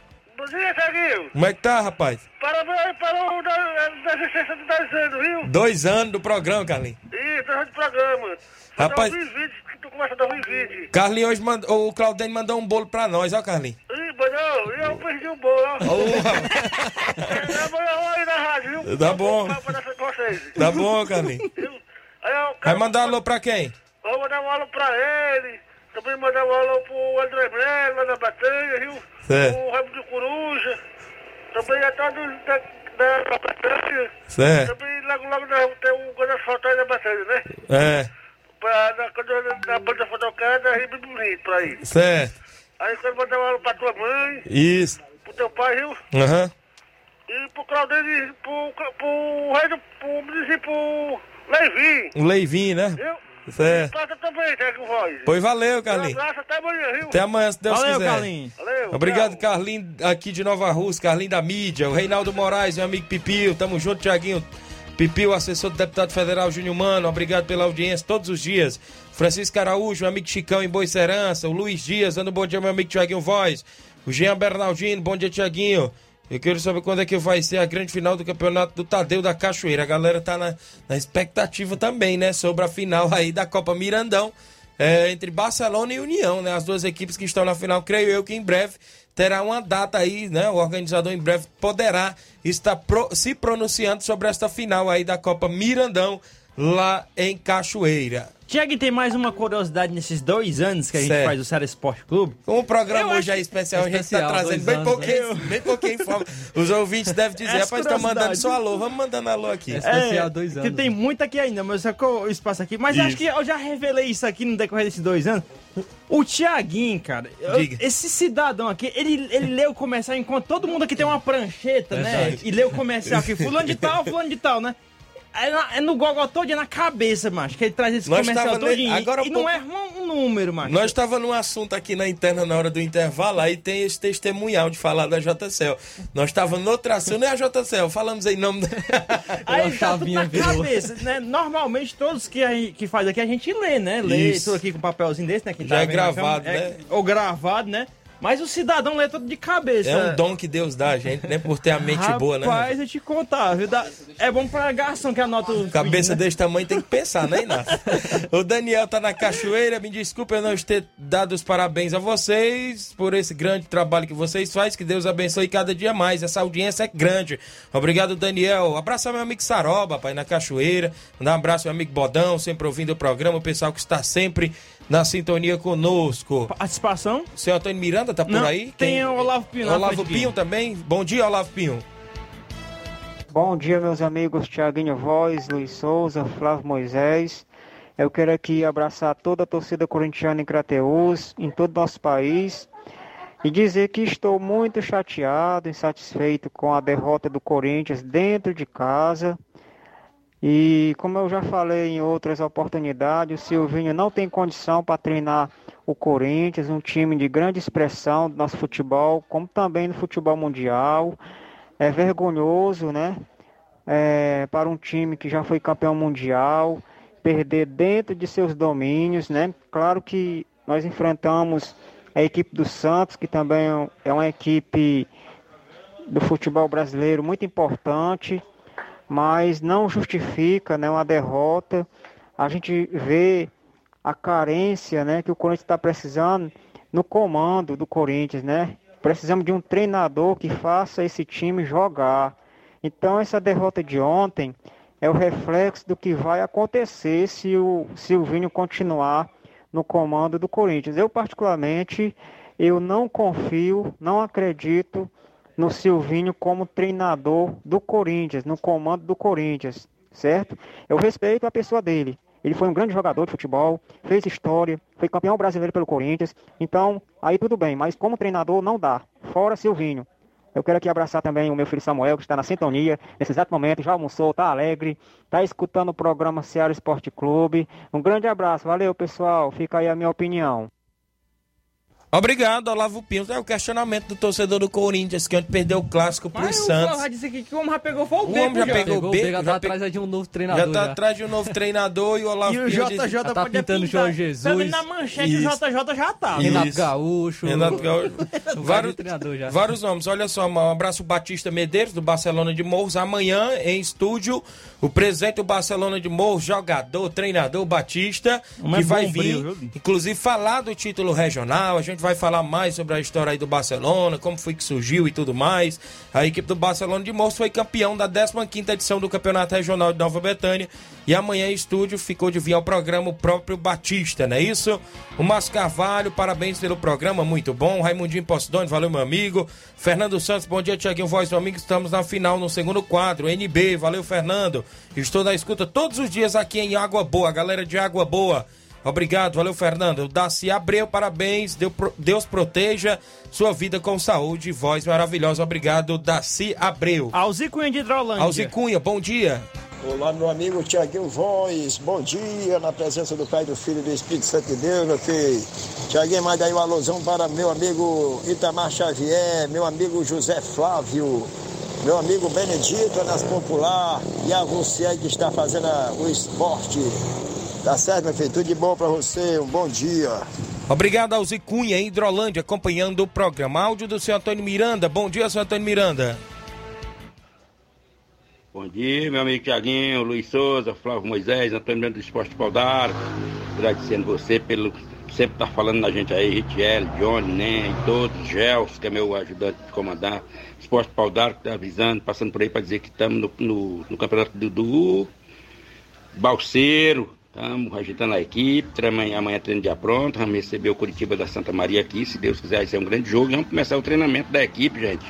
Bom dia, Thiaguinho. Como é que tá, rapaz? Parabéns para o da, da existência de 10 anos, viu? Dois anos do programa, Carlinhos. Isso, dois anos de programa. Rapaz- 2020, que tu começa 2020. Carlinhos hoje mandou, o Claudênio mandou um bolo pra nós, ó, Carlinhos. Ih, não, eu perdi o bolo, ó. É, mas eu vou aí na rádio, viu? Tá bom. Tá bom, Carlinhos. Aí eu Vai mandar alô pra quem? vou mandar um alô pra ele. Também mandar um alô pro André Melo, lá da Batanha, viu? Certo. O Ramo de Coruja. Também a todos da, da, Batanha. Certo. Também logo, logo nós vamos ter um grande asfalto aí da Batanha, né? É, pra, na, quando a banda for tocada, é bem bonito pra ir. certo. Aí quero mandar um alô pra tua mãe, Isso. pro teu pai, viu? Aham. E pro Claudinho, pro, pro rei do, pro, pro, pro Levi. O Leivinho, né? Viu? Certo. Prata também, tem com voz. Pois valeu, Um Carlinhos. abraço, até amanhã, viu? Até amanhã, se Deus Valeu, quiser. Carlinhos. Valeu. Obrigado, Carlinhos, aqui de Nova Rússia, Carlinhos da mídia, o Reinaldo Moraes, meu amigo Pipio, tamo junto, Tiaguinho. Pipio, assessor do deputado federal Júnior Mano, obrigado pela audiência todos os dias. Francisco Araújo, meu amigo Chicão em Boicerança, o Luiz Dias, dando bom dia, meu amigo Tiaguinho Voz. O Jean Bernardino, bom dia, Tiaguinho. Eu quero saber quando é que vai ser a grande final do campeonato do Tadeu da Cachoeira. A galera tá na, na expectativa também, né? Sobre a final aí da Copa Mirandão é, entre Barcelona e União, né? As duas equipes que estão na final, creio eu que em breve terá uma data aí, né? O organizador em breve poderá estar pro- se pronunciando sobre esta final aí da Copa Mirandão lá em Cachoeira. Tiago, tem mais uma curiosidade nesses dois anos que a gente Certo. faz o Ceará Esporte Clube. Como o programa Eu hoje é acho- especial, a gente está Especial, trazendo dois bem anos, pouquinho, bem pouquinho informa. Os ouvintes devem dizer, Essa rapaz, estão mandando só alô, vamos mandando alô aqui. É, Que tem muito aqui ainda, mas sacou o espaço aqui. Mas Isso. acho que eu já revelei isso aqui no decorrer desses dois anos. O Tiaguinho, cara, eu- esse cidadão aqui, ele, ele leu o comercial enquanto todo mundo aqui tem uma prancheta, né? Verdade. E leu o comercial aqui, fulano de tal, fulano de tal, né? É, na- é no gogó todo na cabeça, macho, que ele traz esse Nós comercial tava ne- todinho. agora e há não pouco- é um, um número, macho. Nós estava num assunto aqui na interna na hora do intervalo, aí tem esse testemunhal de falar da JCL. Nós estávamos no outro assunto, não é a JCL, falamos em nome da... Aí tá tudo na cabeça, né? Normalmente todos que, a gente- que faz aqui a gente lê, né? Lê Isso. tudo aqui com papelzinho desse, né? Que Já é vendo na gravado, câmera. né? É, ou gravado, né? Mas o cidadão lê tudo de cabeça. É um dom que Deus dá a gente, né? Por ter a mente boa, né? Rapaz, eu te contar, viu? É bom pra garçom que anota o... Cabeça né? desse tamanho tem que pensar, né, Inácio? o Daniel tá na cachoeira, me desculpa eu não ter dado os parabéns a vocês por esse grande trabalho que vocês fazem, que Deus abençoe cada dia mais, essa audiência é grande. Obrigado, Daniel. Abraçar meu amigo Saroba, pai, na cachoeira. Mandar um abraço ao meu amigo Bodão, sempre ouvindo o programa, o pessoal que está sempre na sintonia conosco. Participação? O senhor Antônio Miranda tá por Não, aí? tem o Olavo Pinho Olavo. Pinho também. Bom dia, Olavo Pinho. Bom dia, meus amigos Tiaguinho Voz, Luiz Souza, Flávio Moisés. Eu quero aqui abraçar toda a torcida corintiana em Crateús, em todo o nosso país. e dizer que estou muito chateado, insatisfeito com a derrota do Corinthians dentro de casa. E como eu já falei em outras oportunidades, o Silvinho não tem condição para treinar o Corinthians, um time de grande expressão do nosso futebol, como também no futebol mundial. É vergonhoso, né? É, para um time que já foi campeão mundial, perder dentro de seus domínios, né? Claro que nós enfrentamos a equipe do Santos, que também é uma equipe do futebol brasileiro muito importante mas não justifica né, uma derrota. A gente vê a carência né, que o Corinthians está precisando no comando do Corinthians, né? Precisamos de um treinador que faça esse time jogar. Então essa derrota de ontem é o reflexo do que vai acontecer se o Silvinho continuar no comando do Corinthians. Eu particularmente eu não confio, não acredito no Silvinho como treinador do Corinthians, no comando do Corinthians, certo? Eu respeito a pessoa dele. Ele foi um grande jogador de futebol, fez história, foi campeão brasileiro pelo Corinthians. Então, aí tudo bem, mas como treinador não dá. Fora Silvinho. Eu quero aqui abraçar também o meu filho Samuel, que está na sintonia, nesse exato momento, já almoçou, está alegre, está escutando o programa Ceará Esporte Clube. Um grande abraço, valeu pessoal, fica aí a minha opinião. Obrigado, Olavo Pinto. É o questionamento do torcedor do Corinthians, que ontem perdeu o clássico pro Mas Santos. o já disse aqui que o homem já pegou foi o O homem já pegou o beco, já já tá pe- atrás de um novo Já treinador. tá já. atrás de um novo treinador e o Olavo E o Pinto JJ diz- Já tá pintando o. Jorge Jesus. Também na manchete Isso. o JJ já tá. Renato. Gaúcho. Renato Gaúcho. Vários vários, treinador já. vários nomes. Olha só, um abraço Batista Medeiros, do Barcelona de Morros. Amanhã, em estúdio, o presidente do Barcelona de Morros, jogador, treinador Batista, que é vai bom, vir, brilho, inclusive, falar do título regional. A gente vai falar mais sobre a história aí do Barcelona, como foi que surgiu e tudo mais. A equipe do Barcelona de Morros foi campeão da 15ª edição do Campeonato Regional de Nova Betânia. E amanhã em estúdio ficou de vir ao programa o próprio Batista, não é isso? O Márcio Carvalho, parabéns pelo programa, muito bom. Raimundinho Postidoni, valeu meu amigo. Fernando Santos, bom dia, Tiaguinho Voz do Amigo. Estamos na final, no segundo quadro. NB, valeu Fernando. Estou na escuta todos os dias aqui em Água Boa, galera de Água Boa. Obrigado, valeu Fernando. Daci Abreu, parabéns. Deu- Deus proteja sua vida com saúde e voz maravilhosa. Obrigado, Daci Abreu. Alzicunha de Hidrolândia. Alzi Cunha, bom dia. Olá, meu amigo Tiaguinho Voz, bom dia, na presença do Pai, do Filho e do Espírito Santo de Deus, meu filho. Tiaguinho, manda aí um alusão para meu amigo Itamar Xavier, meu amigo José Flávio, meu amigo Benedito nas Popular e a você aí que está fazendo a- o esporte. Tá certo, meu filho? Tudo de bom para você, um bom dia. Obrigado, Alzi Cunha, em Hidrolândia, acompanhando o programa. Áudio do senhor Antônio Miranda. Bom dia, senhor Antônio Miranda. Bom dia, meu amigo Tiaguinho, Luiz Souza, Flávio Moisés, Antônio Mendes do Esporte Paudar. Agradecendo você pelo sempre estar falando na gente aí, Ritiel, Johnny, Nen e todos, Gels, que é meu ajudante de comandar. Esporte Paudar, que está avisando, passando por aí para dizer que estamos no, no, no campeonato do, do Balseiro. Estamos agitando a equipe, amanhã, amanhã treino dia pronto, vamos receber o Curitiba da Santa Maria aqui, se Deus quiser, vai ser um grande jogo. E vamos começar o treinamento da equipe, gente.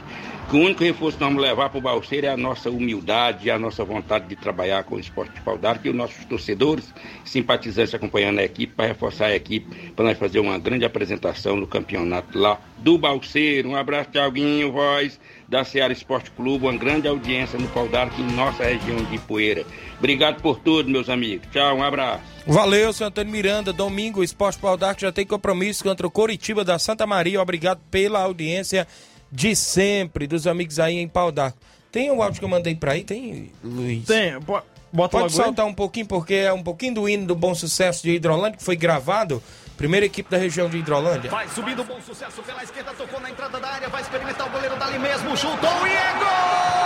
Que o único reforço que vamos levar para o Balseiro é a nossa humildade, a nossa vontade de trabalhar com o esporte de paudar, que os nossos torcedores, simpatizantes acompanhando a equipe, para reforçar a equipe, para nós fazer uma grande apresentação no campeonato lá do Balseiro. Um abraço, Tiaguinho, voz da Seara Esporte Clube, uma grande audiência no Paudar, aqui em nossa região de Poeira. Obrigado por tudo, meus amigos. Tchau, um abraço. Valeu, senhor Antônio Miranda. Domingo, o Esporte Pau d'Arco já tem compromisso contra o Coritiba da Santa Maria. Obrigado pela audiência de sempre, dos amigos aí em Pau d'Arco. Tem o áudio que eu mandei pra aí? Tem, Luiz? Tem, bo- bota Pode logo soltar um pouquinho, porque é um pouquinho do hino do Bom Sucesso de Hidrolândia, que foi gravado. Primeira equipe da região de Hidrolândia. Vai subindo, bom sucesso pela esquerda, tocou na entrada da área, vai experimentar o goleiro dali mesmo, chutou e é gol!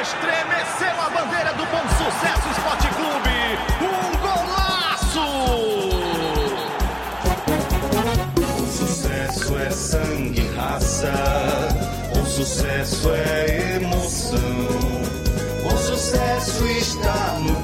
Estremeceu a bandeira do Bom Sucesso Esporte Clube, um golaço! O sucesso é sangue e raça, o sucesso é emoção. O sucesso está no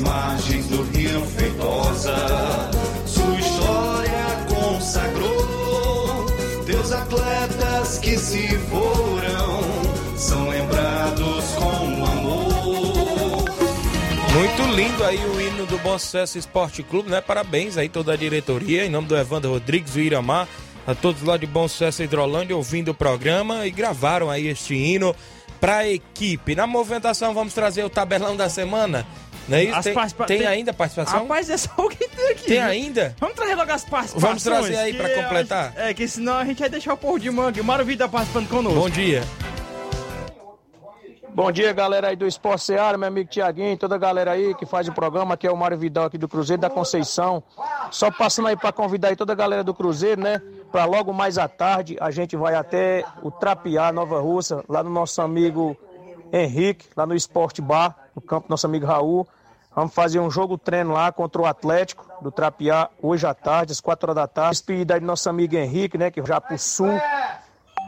margens do Rio Feitosa. Sua história consagrou teus atletas que se foram, são lembrados com amor. Muito lindo aí o hino do Bom Sucesso Esporte Clube, né? Parabéns aí toda a diretoria, em nome do Evandro Rodrigues, o Iramar, a todos lá de Bom Sucesso Hidrolândia ouvindo o programa e gravaram aí este hino para a equipe. Na movimentação vamos trazer o tabelão da semana. Não é isso? Tem, participa- tem ainda participação? Rapaz, é só o que tem aqui. Tem ainda? Vamos trazer logo as participações. Vamos trazer aí pra completar. É, que senão a gente vai deixar o povo de mangue. O Mário Vida participando conosco. Bom dia. Bom dia, galera aí do Esporte Seara, meu amigo Tiaguinho, toda a galera aí que faz o programa, aqui é o Mário Vidal aqui do Cruzeiro da Conceição. Só passando aí para convidar aí toda a galera do Cruzeiro, né? Para logo mais à tarde a gente vai até o Trapiá, Nova Russa, lá no nosso amigo Henrique, lá no Esporte Bar, no campo do nosso amigo Raul. Vamos fazer um jogo treino lá contra o Atlético do Trapiá hoje à tarde, às 4 horas da tarde. Despedida do nosso amigo Henrique, né? Que já pro sul.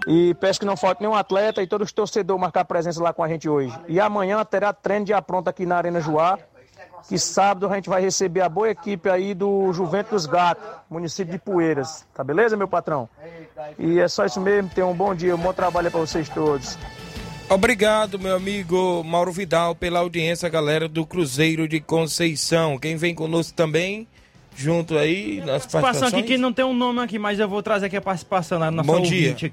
E peço que não falte nenhum atleta e todos os torcedores marcar presença lá com a gente hoje. E amanhã terá treino de apronto aqui na Arena Joá. Que sábado a gente vai receber a boa equipe aí do Juventus dos Gatos, município de Poeiras. Tá beleza, meu patrão? E é só isso mesmo. Tenham um bom dia, um bom trabalho pra vocês todos. Obrigado, meu amigo Mauro Vidal, pela audiência, galera do Cruzeiro de Conceição. Quem vem conosco também, junto aí, nas Participação aqui participações. que não tem um nome aqui, mas eu vou trazer aqui a participação da nossa Bom dia. ouvinte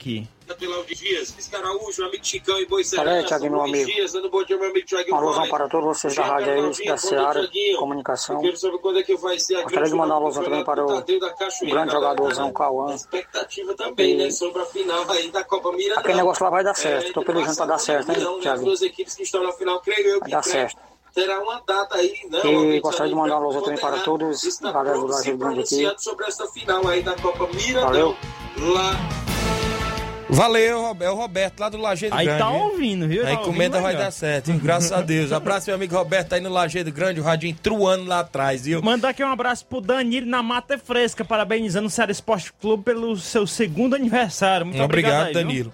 aqui. Dias, Pisca Araújo, amigo Chicão e Boi aí, Thiaguinho, meu amigo. Dias, dando bom dia, meu amigo Thiaguinho Um alusão para todos vocês da rádio aí, da Seara. Comunicação. Eu quero saber quando é que vai ser aqui Gostaria de mandar um alusão também para o grande jogadorzão Cauã. Expectativa também, né? Sobre a final aí da Copa Mirandão. Aquele negócio lá vai dar certo. Tô pelejando pra dar certo, hein, né? As Thiago? duas equipes que estão na final, creio eu Vai dar certo. terá uma data aí, né? E gostaria de mandar um alusão também para todos, galera do Brasil Grande aqui. sobre essa final aí da Copa Mirandão. Valeu. Lá Valeu, é o Roberto, lá do Lajeado Aí Grande. tá viu? ouvindo, viu? A Tá encomenda vai dar certo, hein? graças a Deus. Abraço, meu amigo Roberto, aí no Lajeado Grande, o radinho truando lá atrás, viu? Mandar aqui um abraço pro Danilo na Mata Fresca, parabenizando o Ceará Esporte Clube pelo seu segundo aniversário. Muito obrigado, Obrigado, aí, viu?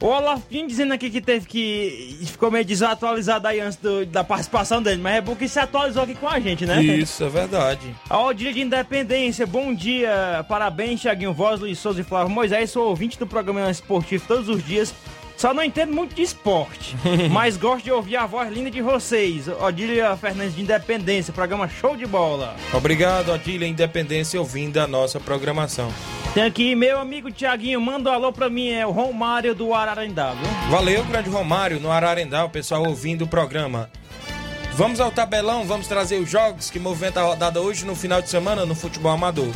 O Olafinho dizendo aqui que teve que. ficou meio desatualizado aí antes do- da participação dele, mas é bom que se atualizou aqui com a gente, né? Isso, é verdade. Ó, dia de independência, bom dia, parabéns, Thiaguinho Voz, Luiz Souza e Flávio Moisés, sou ouvinte do programa esportivo todos os dias, só não entendo muito de esporte, mas gosto de ouvir a voz linda de vocês, Odília Fernandes de Independência, programa show de bola. Obrigado, Odília Independência, ouvindo a nossa programação. Tem aqui, meu amigo Thiaguinho, manda um alô pra mim, é o Romário do Ararendá, viu? Valeu, grande Romário, no Ararendá, o pessoal ouvindo o programa. Vamos ao tabelão, vamos trazer os jogos que movimentam a rodada hoje no final de semana no futebol amador.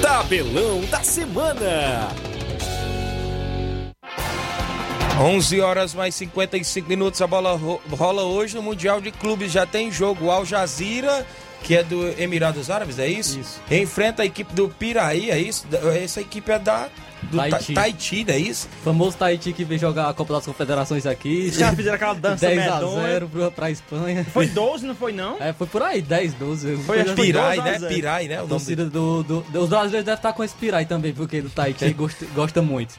Tabelão da semana. 11 horas mais 55 minutos, a bola ro- rola hoje no Mundial de Clubes. Já tem jogo Al Jazeera, que é do Emirados Árabes, é isso? Isso. Enfrenta a equipe do Piraí, é isso? Essa equipe é da do Ta- Tahiti. Tahiti, não é isso? Famoso Tahiti que veio jogar a Copa das Confederações aqui. Já fizeram aquela dança 10 a medonha. 0 pra, pra Espanha. Foi 12, não foi não? É, foi por aí, 10, 12. Foi, foi Pirai, 12 a né? 0. Pirai, né? O A torcida do, do, do- Os brasileiros devem estar com esse Pirai também, porque do Tahiti gosta, gosta muito.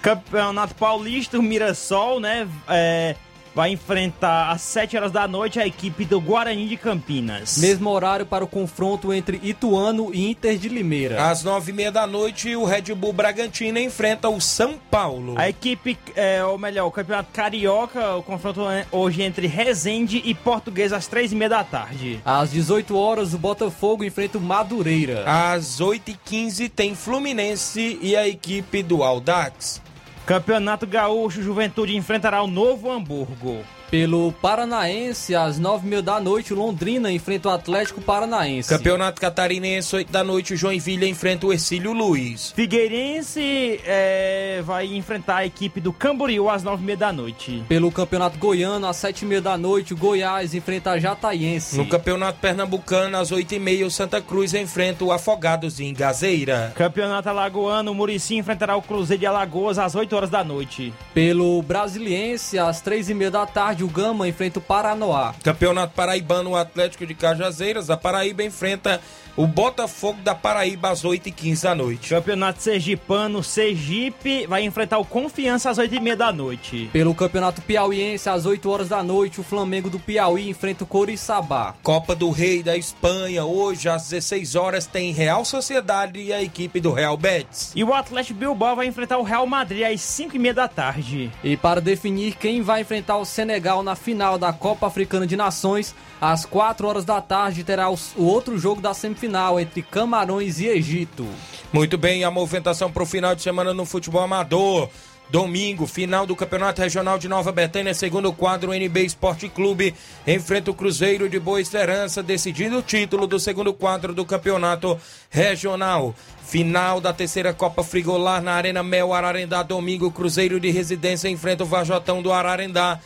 Campeonato Paulista, o Mirassol, né? é, vai enfrentar às 7 horas da noite a equipe do Guarani de Campinas. Mesmo horário para o confronto entre Ituano e Inter de Limeira. Às nove e meia da noite, o Red Bull Bragantino enfrenta o São Paulo. A equipe, é, ou melhor, o Campeonato Carioca, o confronto é hoje entre Resende e Português às 3 e meia da tarde. Às 18 horas, o Botafogo enfrenta o Madureira. Às 8h15 tem Fluminense e a equipe do Aldax. Campeonato Gaúcho, Juventude enfrentará o Novo Hamburgo. Pelo Paranaense, às 9h30 da noite, Londrina enfrenta o Atlético Paranaense. Campeonato Catarinense, 8 da noite, o Joinville enfrenta o Ercílio Luiz. Figueirense é, vai enfrentar a equipe do Camboriú às 9 e meia da noite. Pelo Campeonato Goiano, às 7h30 da noite, o Goiás enfrenta a Jataiense. No Campeonato Pernambucano, às 8h30, o Santa Cruz enfrenta o Afogados em Gazeira. Campeonato Alagoano, o Murici enfrentará o Cruzeiro de Alagoas às 8 horas da noite. Pelo Brasiliense, às 3h30 da tarde, o Gama enfrenta o Paranoá. Campeonato Paraibano, o Atlético de Cajazeiras, a Paraíba enfrenta o Botafogo da Paraíba às 8h15 da noite. Campeonato Sergipano, Sergipe vai enfrentar o Confiança às 8h30 da noite. Pelo Campeonato Piauiense, às 8 horas da noite, o Flamengo do Piauí enfrenta o Coriçaba. Copa do Rei da Espanha, hoje às 16 horas tem Real Sociedade e a equipe do Real Betis. E o Atlético Bilbao vai enfrentar o Real Madrid às 5h30 da tarde. E para definir quem vai enfrentar o Senegal na final da Copa Africana de Nações, às 4 horas da tarde terá o outro jogo da semifinal entre Camarões e Egito. Muito bem, a movimentação para o final de semana no futebol amador. Domingo, final do Campeonato Regional de Nova Betânia, segundo quadro, NB Esporte Clube enfrenta o Cruzeiro de Boa Esperança, decidindo o título do segundo quadro do Campeonato Regional. Final da terceira Copa Frigolar na Arena Mel Ararendá, domingo, Cruzeiro de Residência enfrenta o Vajotão do Ararendá,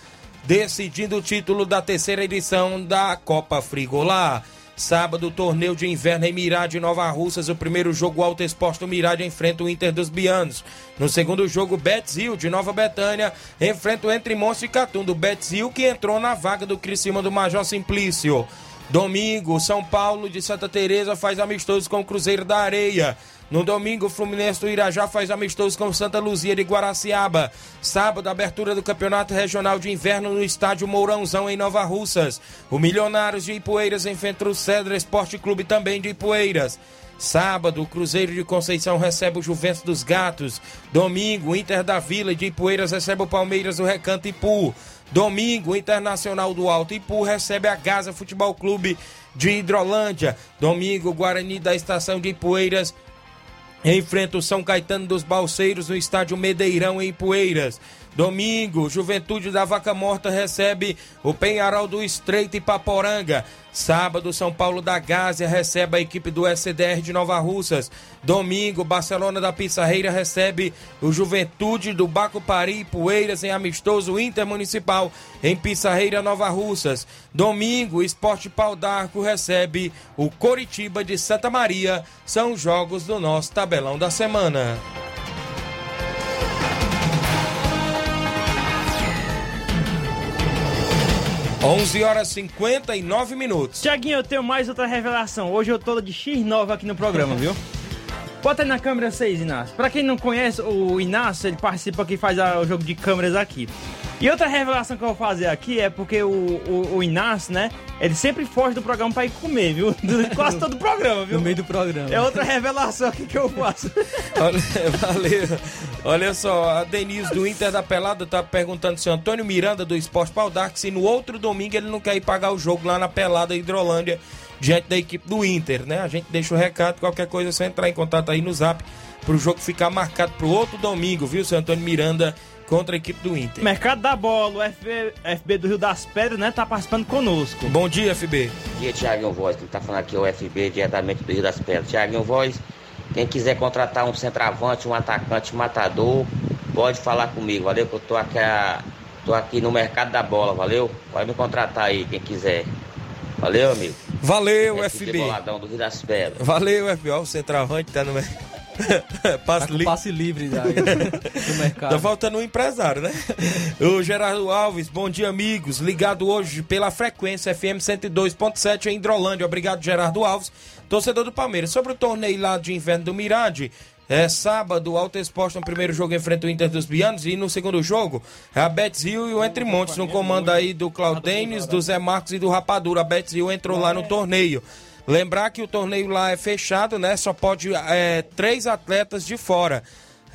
decidindo o título da terceira edição da Copa Frigolar. Sábado, torneio de inverno em Mirade, Nova Russas. O primeiro jogo, Alto Exposto Mirade enfrenta o Inter dos Bianos. No segundo jogo, Betzil, de Nova Betânia, enfrenta o Entre Monstro e Catum, do Betzil, que entrou na vaga do Criciúma do Major Simplício. Domingo, São Paulo de Santa Teresa faz amistoso com o Cruzeiro da Areia. No domingo, o Fluminense do Irajá faz amistoso com Santa Luzia de Guaraciaba. Sábado, abertura do Campeonato Regional de Inverno no estádio Mourãozão, em Nova Russas. O Milionários de Ipueiras enfrenta o Cedra Esporte Clube também de Ipueiras. Sábado, o Cruzeiro de Conceição recebe o Juventus dos Gatos. Domingo, o Inter da Vila de Ipueiras recebe o Palmeiras do Recanto Ipu. Domingo, o Internacional do Alto Ipu recebe a Gaza Futebol Clube de Hidrolândia. Domingo, o Guarani da Estação de Ipueiras enfrenta o São Caetano dos Balseiros no estádio Medeirão, em Poeiras. Domingo, Juventude da Vaca Morta recebe o Penharol do Estreito e Paporanga. Sábado, São Paulo da Gásia recebe a equipe do SDR de Nova Russas. Domingo, Barcelona da Pissarreira recebe o Juventude do Bacupari e Poeiras em amistoso intermunicipal em Pissarreira, Nova Russas. Domingo, Esporte Pau d'Arco recebe o Coritiba de Santa Maria. São jogos do nosso tabelão da semana. Onze horas e 59 minutos. Tiaguinho, eu tenho mais outra revelação. Hoje eu tô de X9 aqui no programa, viu? Bota aí na câmera 6, Inácio. Pra quem não conhece, o Inácio, ele participa aqui, faz o jogo de câmeras aqui. E outra revelação que eu vou fazer aqui é porque o, o, o Inácio, né, ele sempre foge do programa pra ir comer, viu? Durante Quase todo o programa, viu? No meio do programa. É outra revelação aqui que eu faço. Olha, valeu. Olha só, a Denise do Inter da Pelada tá perguntando se o Antônio Miranda do Esporte Pau d'Arco, se no outro domingo ele não quer ir pagar o jogo lá na Pelada Hidrolândia, diante da equipe do Inter, né? A gente deixa o recado, qualquer coisa é só entrar em contato aí no zap pro jogo ficar marcado pro outro domingo, viu, seu Antônio Miranda contra a equipe do Inter. Mercado da Bola, o FB, FB do Rio das Pedras, né, tá participando conosco. Bom dia, FB. Bom dia, Tiaguinho Voz, quem tá falando aqui é o FB, diretamente do Rio das Pedras. Tiaguinho Voz, quem quiser contratar um centroavante, um atacante, um matador, pode falar comigo, valeu? Que eu tô aqui, a- tô aqui no mercado da bola, valeu? Pode me contratar aí, quem quiser. Valeu, amigo? Valeu, FB FB. Boladão do Rio das Pedras. Valeu, FB. Ó, o centroavante tá no. passe, Tá li- passe livre aí, do mercado. Tá faltando um empresário, né? o Gerardo Alves, bom dia, amigos. Ligado hoje pela frequência FM 102.7 em Hidrolândia. Obrigado, Gerardo Alves, torcedor do Palmeiras. Sobre o torneio lá de inverno do Mirade. É sábado, o Alto Exposto no primeiro jogo enfrenta o Inter dos Bianos e no segundo jogo é a Betzil e o Entre Montes no comando aí do Claudênis, do Zé Marcos e do Rapadura. A Betzil entrou lá no torneio. Lembrar que o torneio lá é fechado, né? Só pode é, três atletas de fora.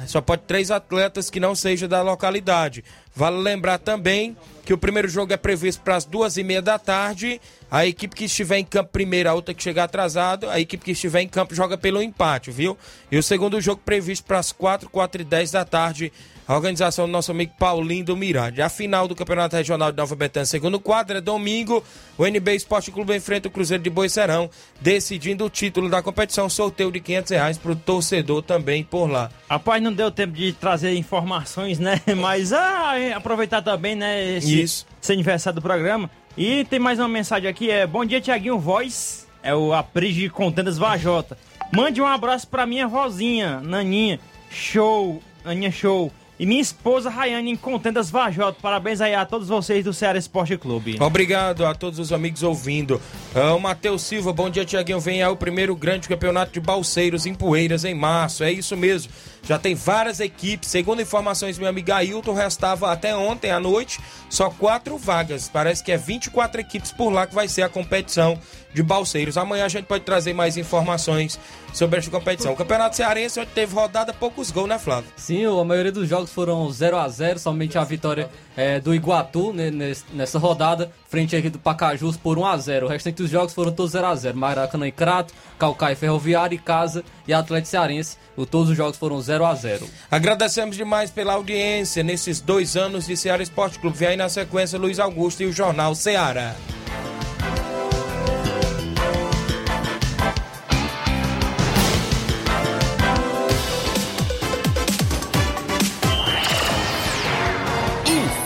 Só pode três atletas que não sejam da localidade. Vale lembrar também que o primeiro jogo é previsto para as duas e meia da tarde. A equipe que estiver em campo primeiro, a outra que chegar atrasado, a equipe que estiver em campo joga pelo empate, viu? E o segundo jogo previsto para as quatro, quatro e dez da tarde. A organização do nosso amigo Paulinho do Mirade. A final do Campeonato Regional de Nova Betânia, segundo quadro, é domingo. O NB Esporte Clube enfrenta o Cruzeiro de Boicerão, decidindo o título da competição. Sorteio de 500 reais para o torcedor também por lá. Rapaz, não deu tempo de trazer informações, né? Mas ah, aproveitar também, né? Esse, Isso. esse aniversário do programa. E tem mais uma mensagem aqui: é Bom dia, Tiaguinho Voz. É o Apris de Contendas Vajota. Mande um abraço pra minha vozinha, Naninha. Show, Naninha Show. e minha esposa Rayane em Contendas Vajota. Parabéns aí a todos vocês do Ceará Esporte Clube. Obrigado a todos os amigos ouvindo. Ah, o Matheus Silva, bom dia, Tiaguinho. Vem o primeiro grande campeonato de balseiros em Poeiras em março. É isso mesmo. Já tem várias equipes. Segundo informações, meu amigo Ailton, restava até ontem à noite só quatro vagas. Parece que é 24 equipes por lá que vai ser a competição de balseiros. Amanhã a gente pode trazer mais informações sobre esta competição. O Campeonato Cearense, onde teve rodada, poucos gols, né, Flávio? Sim, a maioria dos jogos foram 0 a 0 somente a vitória é, do Iguatu né, nes- nessa rodada, frente aqui do Pacajus por 1 a 0 O restante dos jogos foram todos 0 a 0 Maracanã e Crato, Calcaia e Ferroviário e Casa e Atlético Cearense. O, todos os jogos foram 0 a 0 Agradecemos demais pela audiência nesses dois anos de Ceará Esporte Clube. Vem aí na sequência Luiz Augusto e o Jornal Ceará.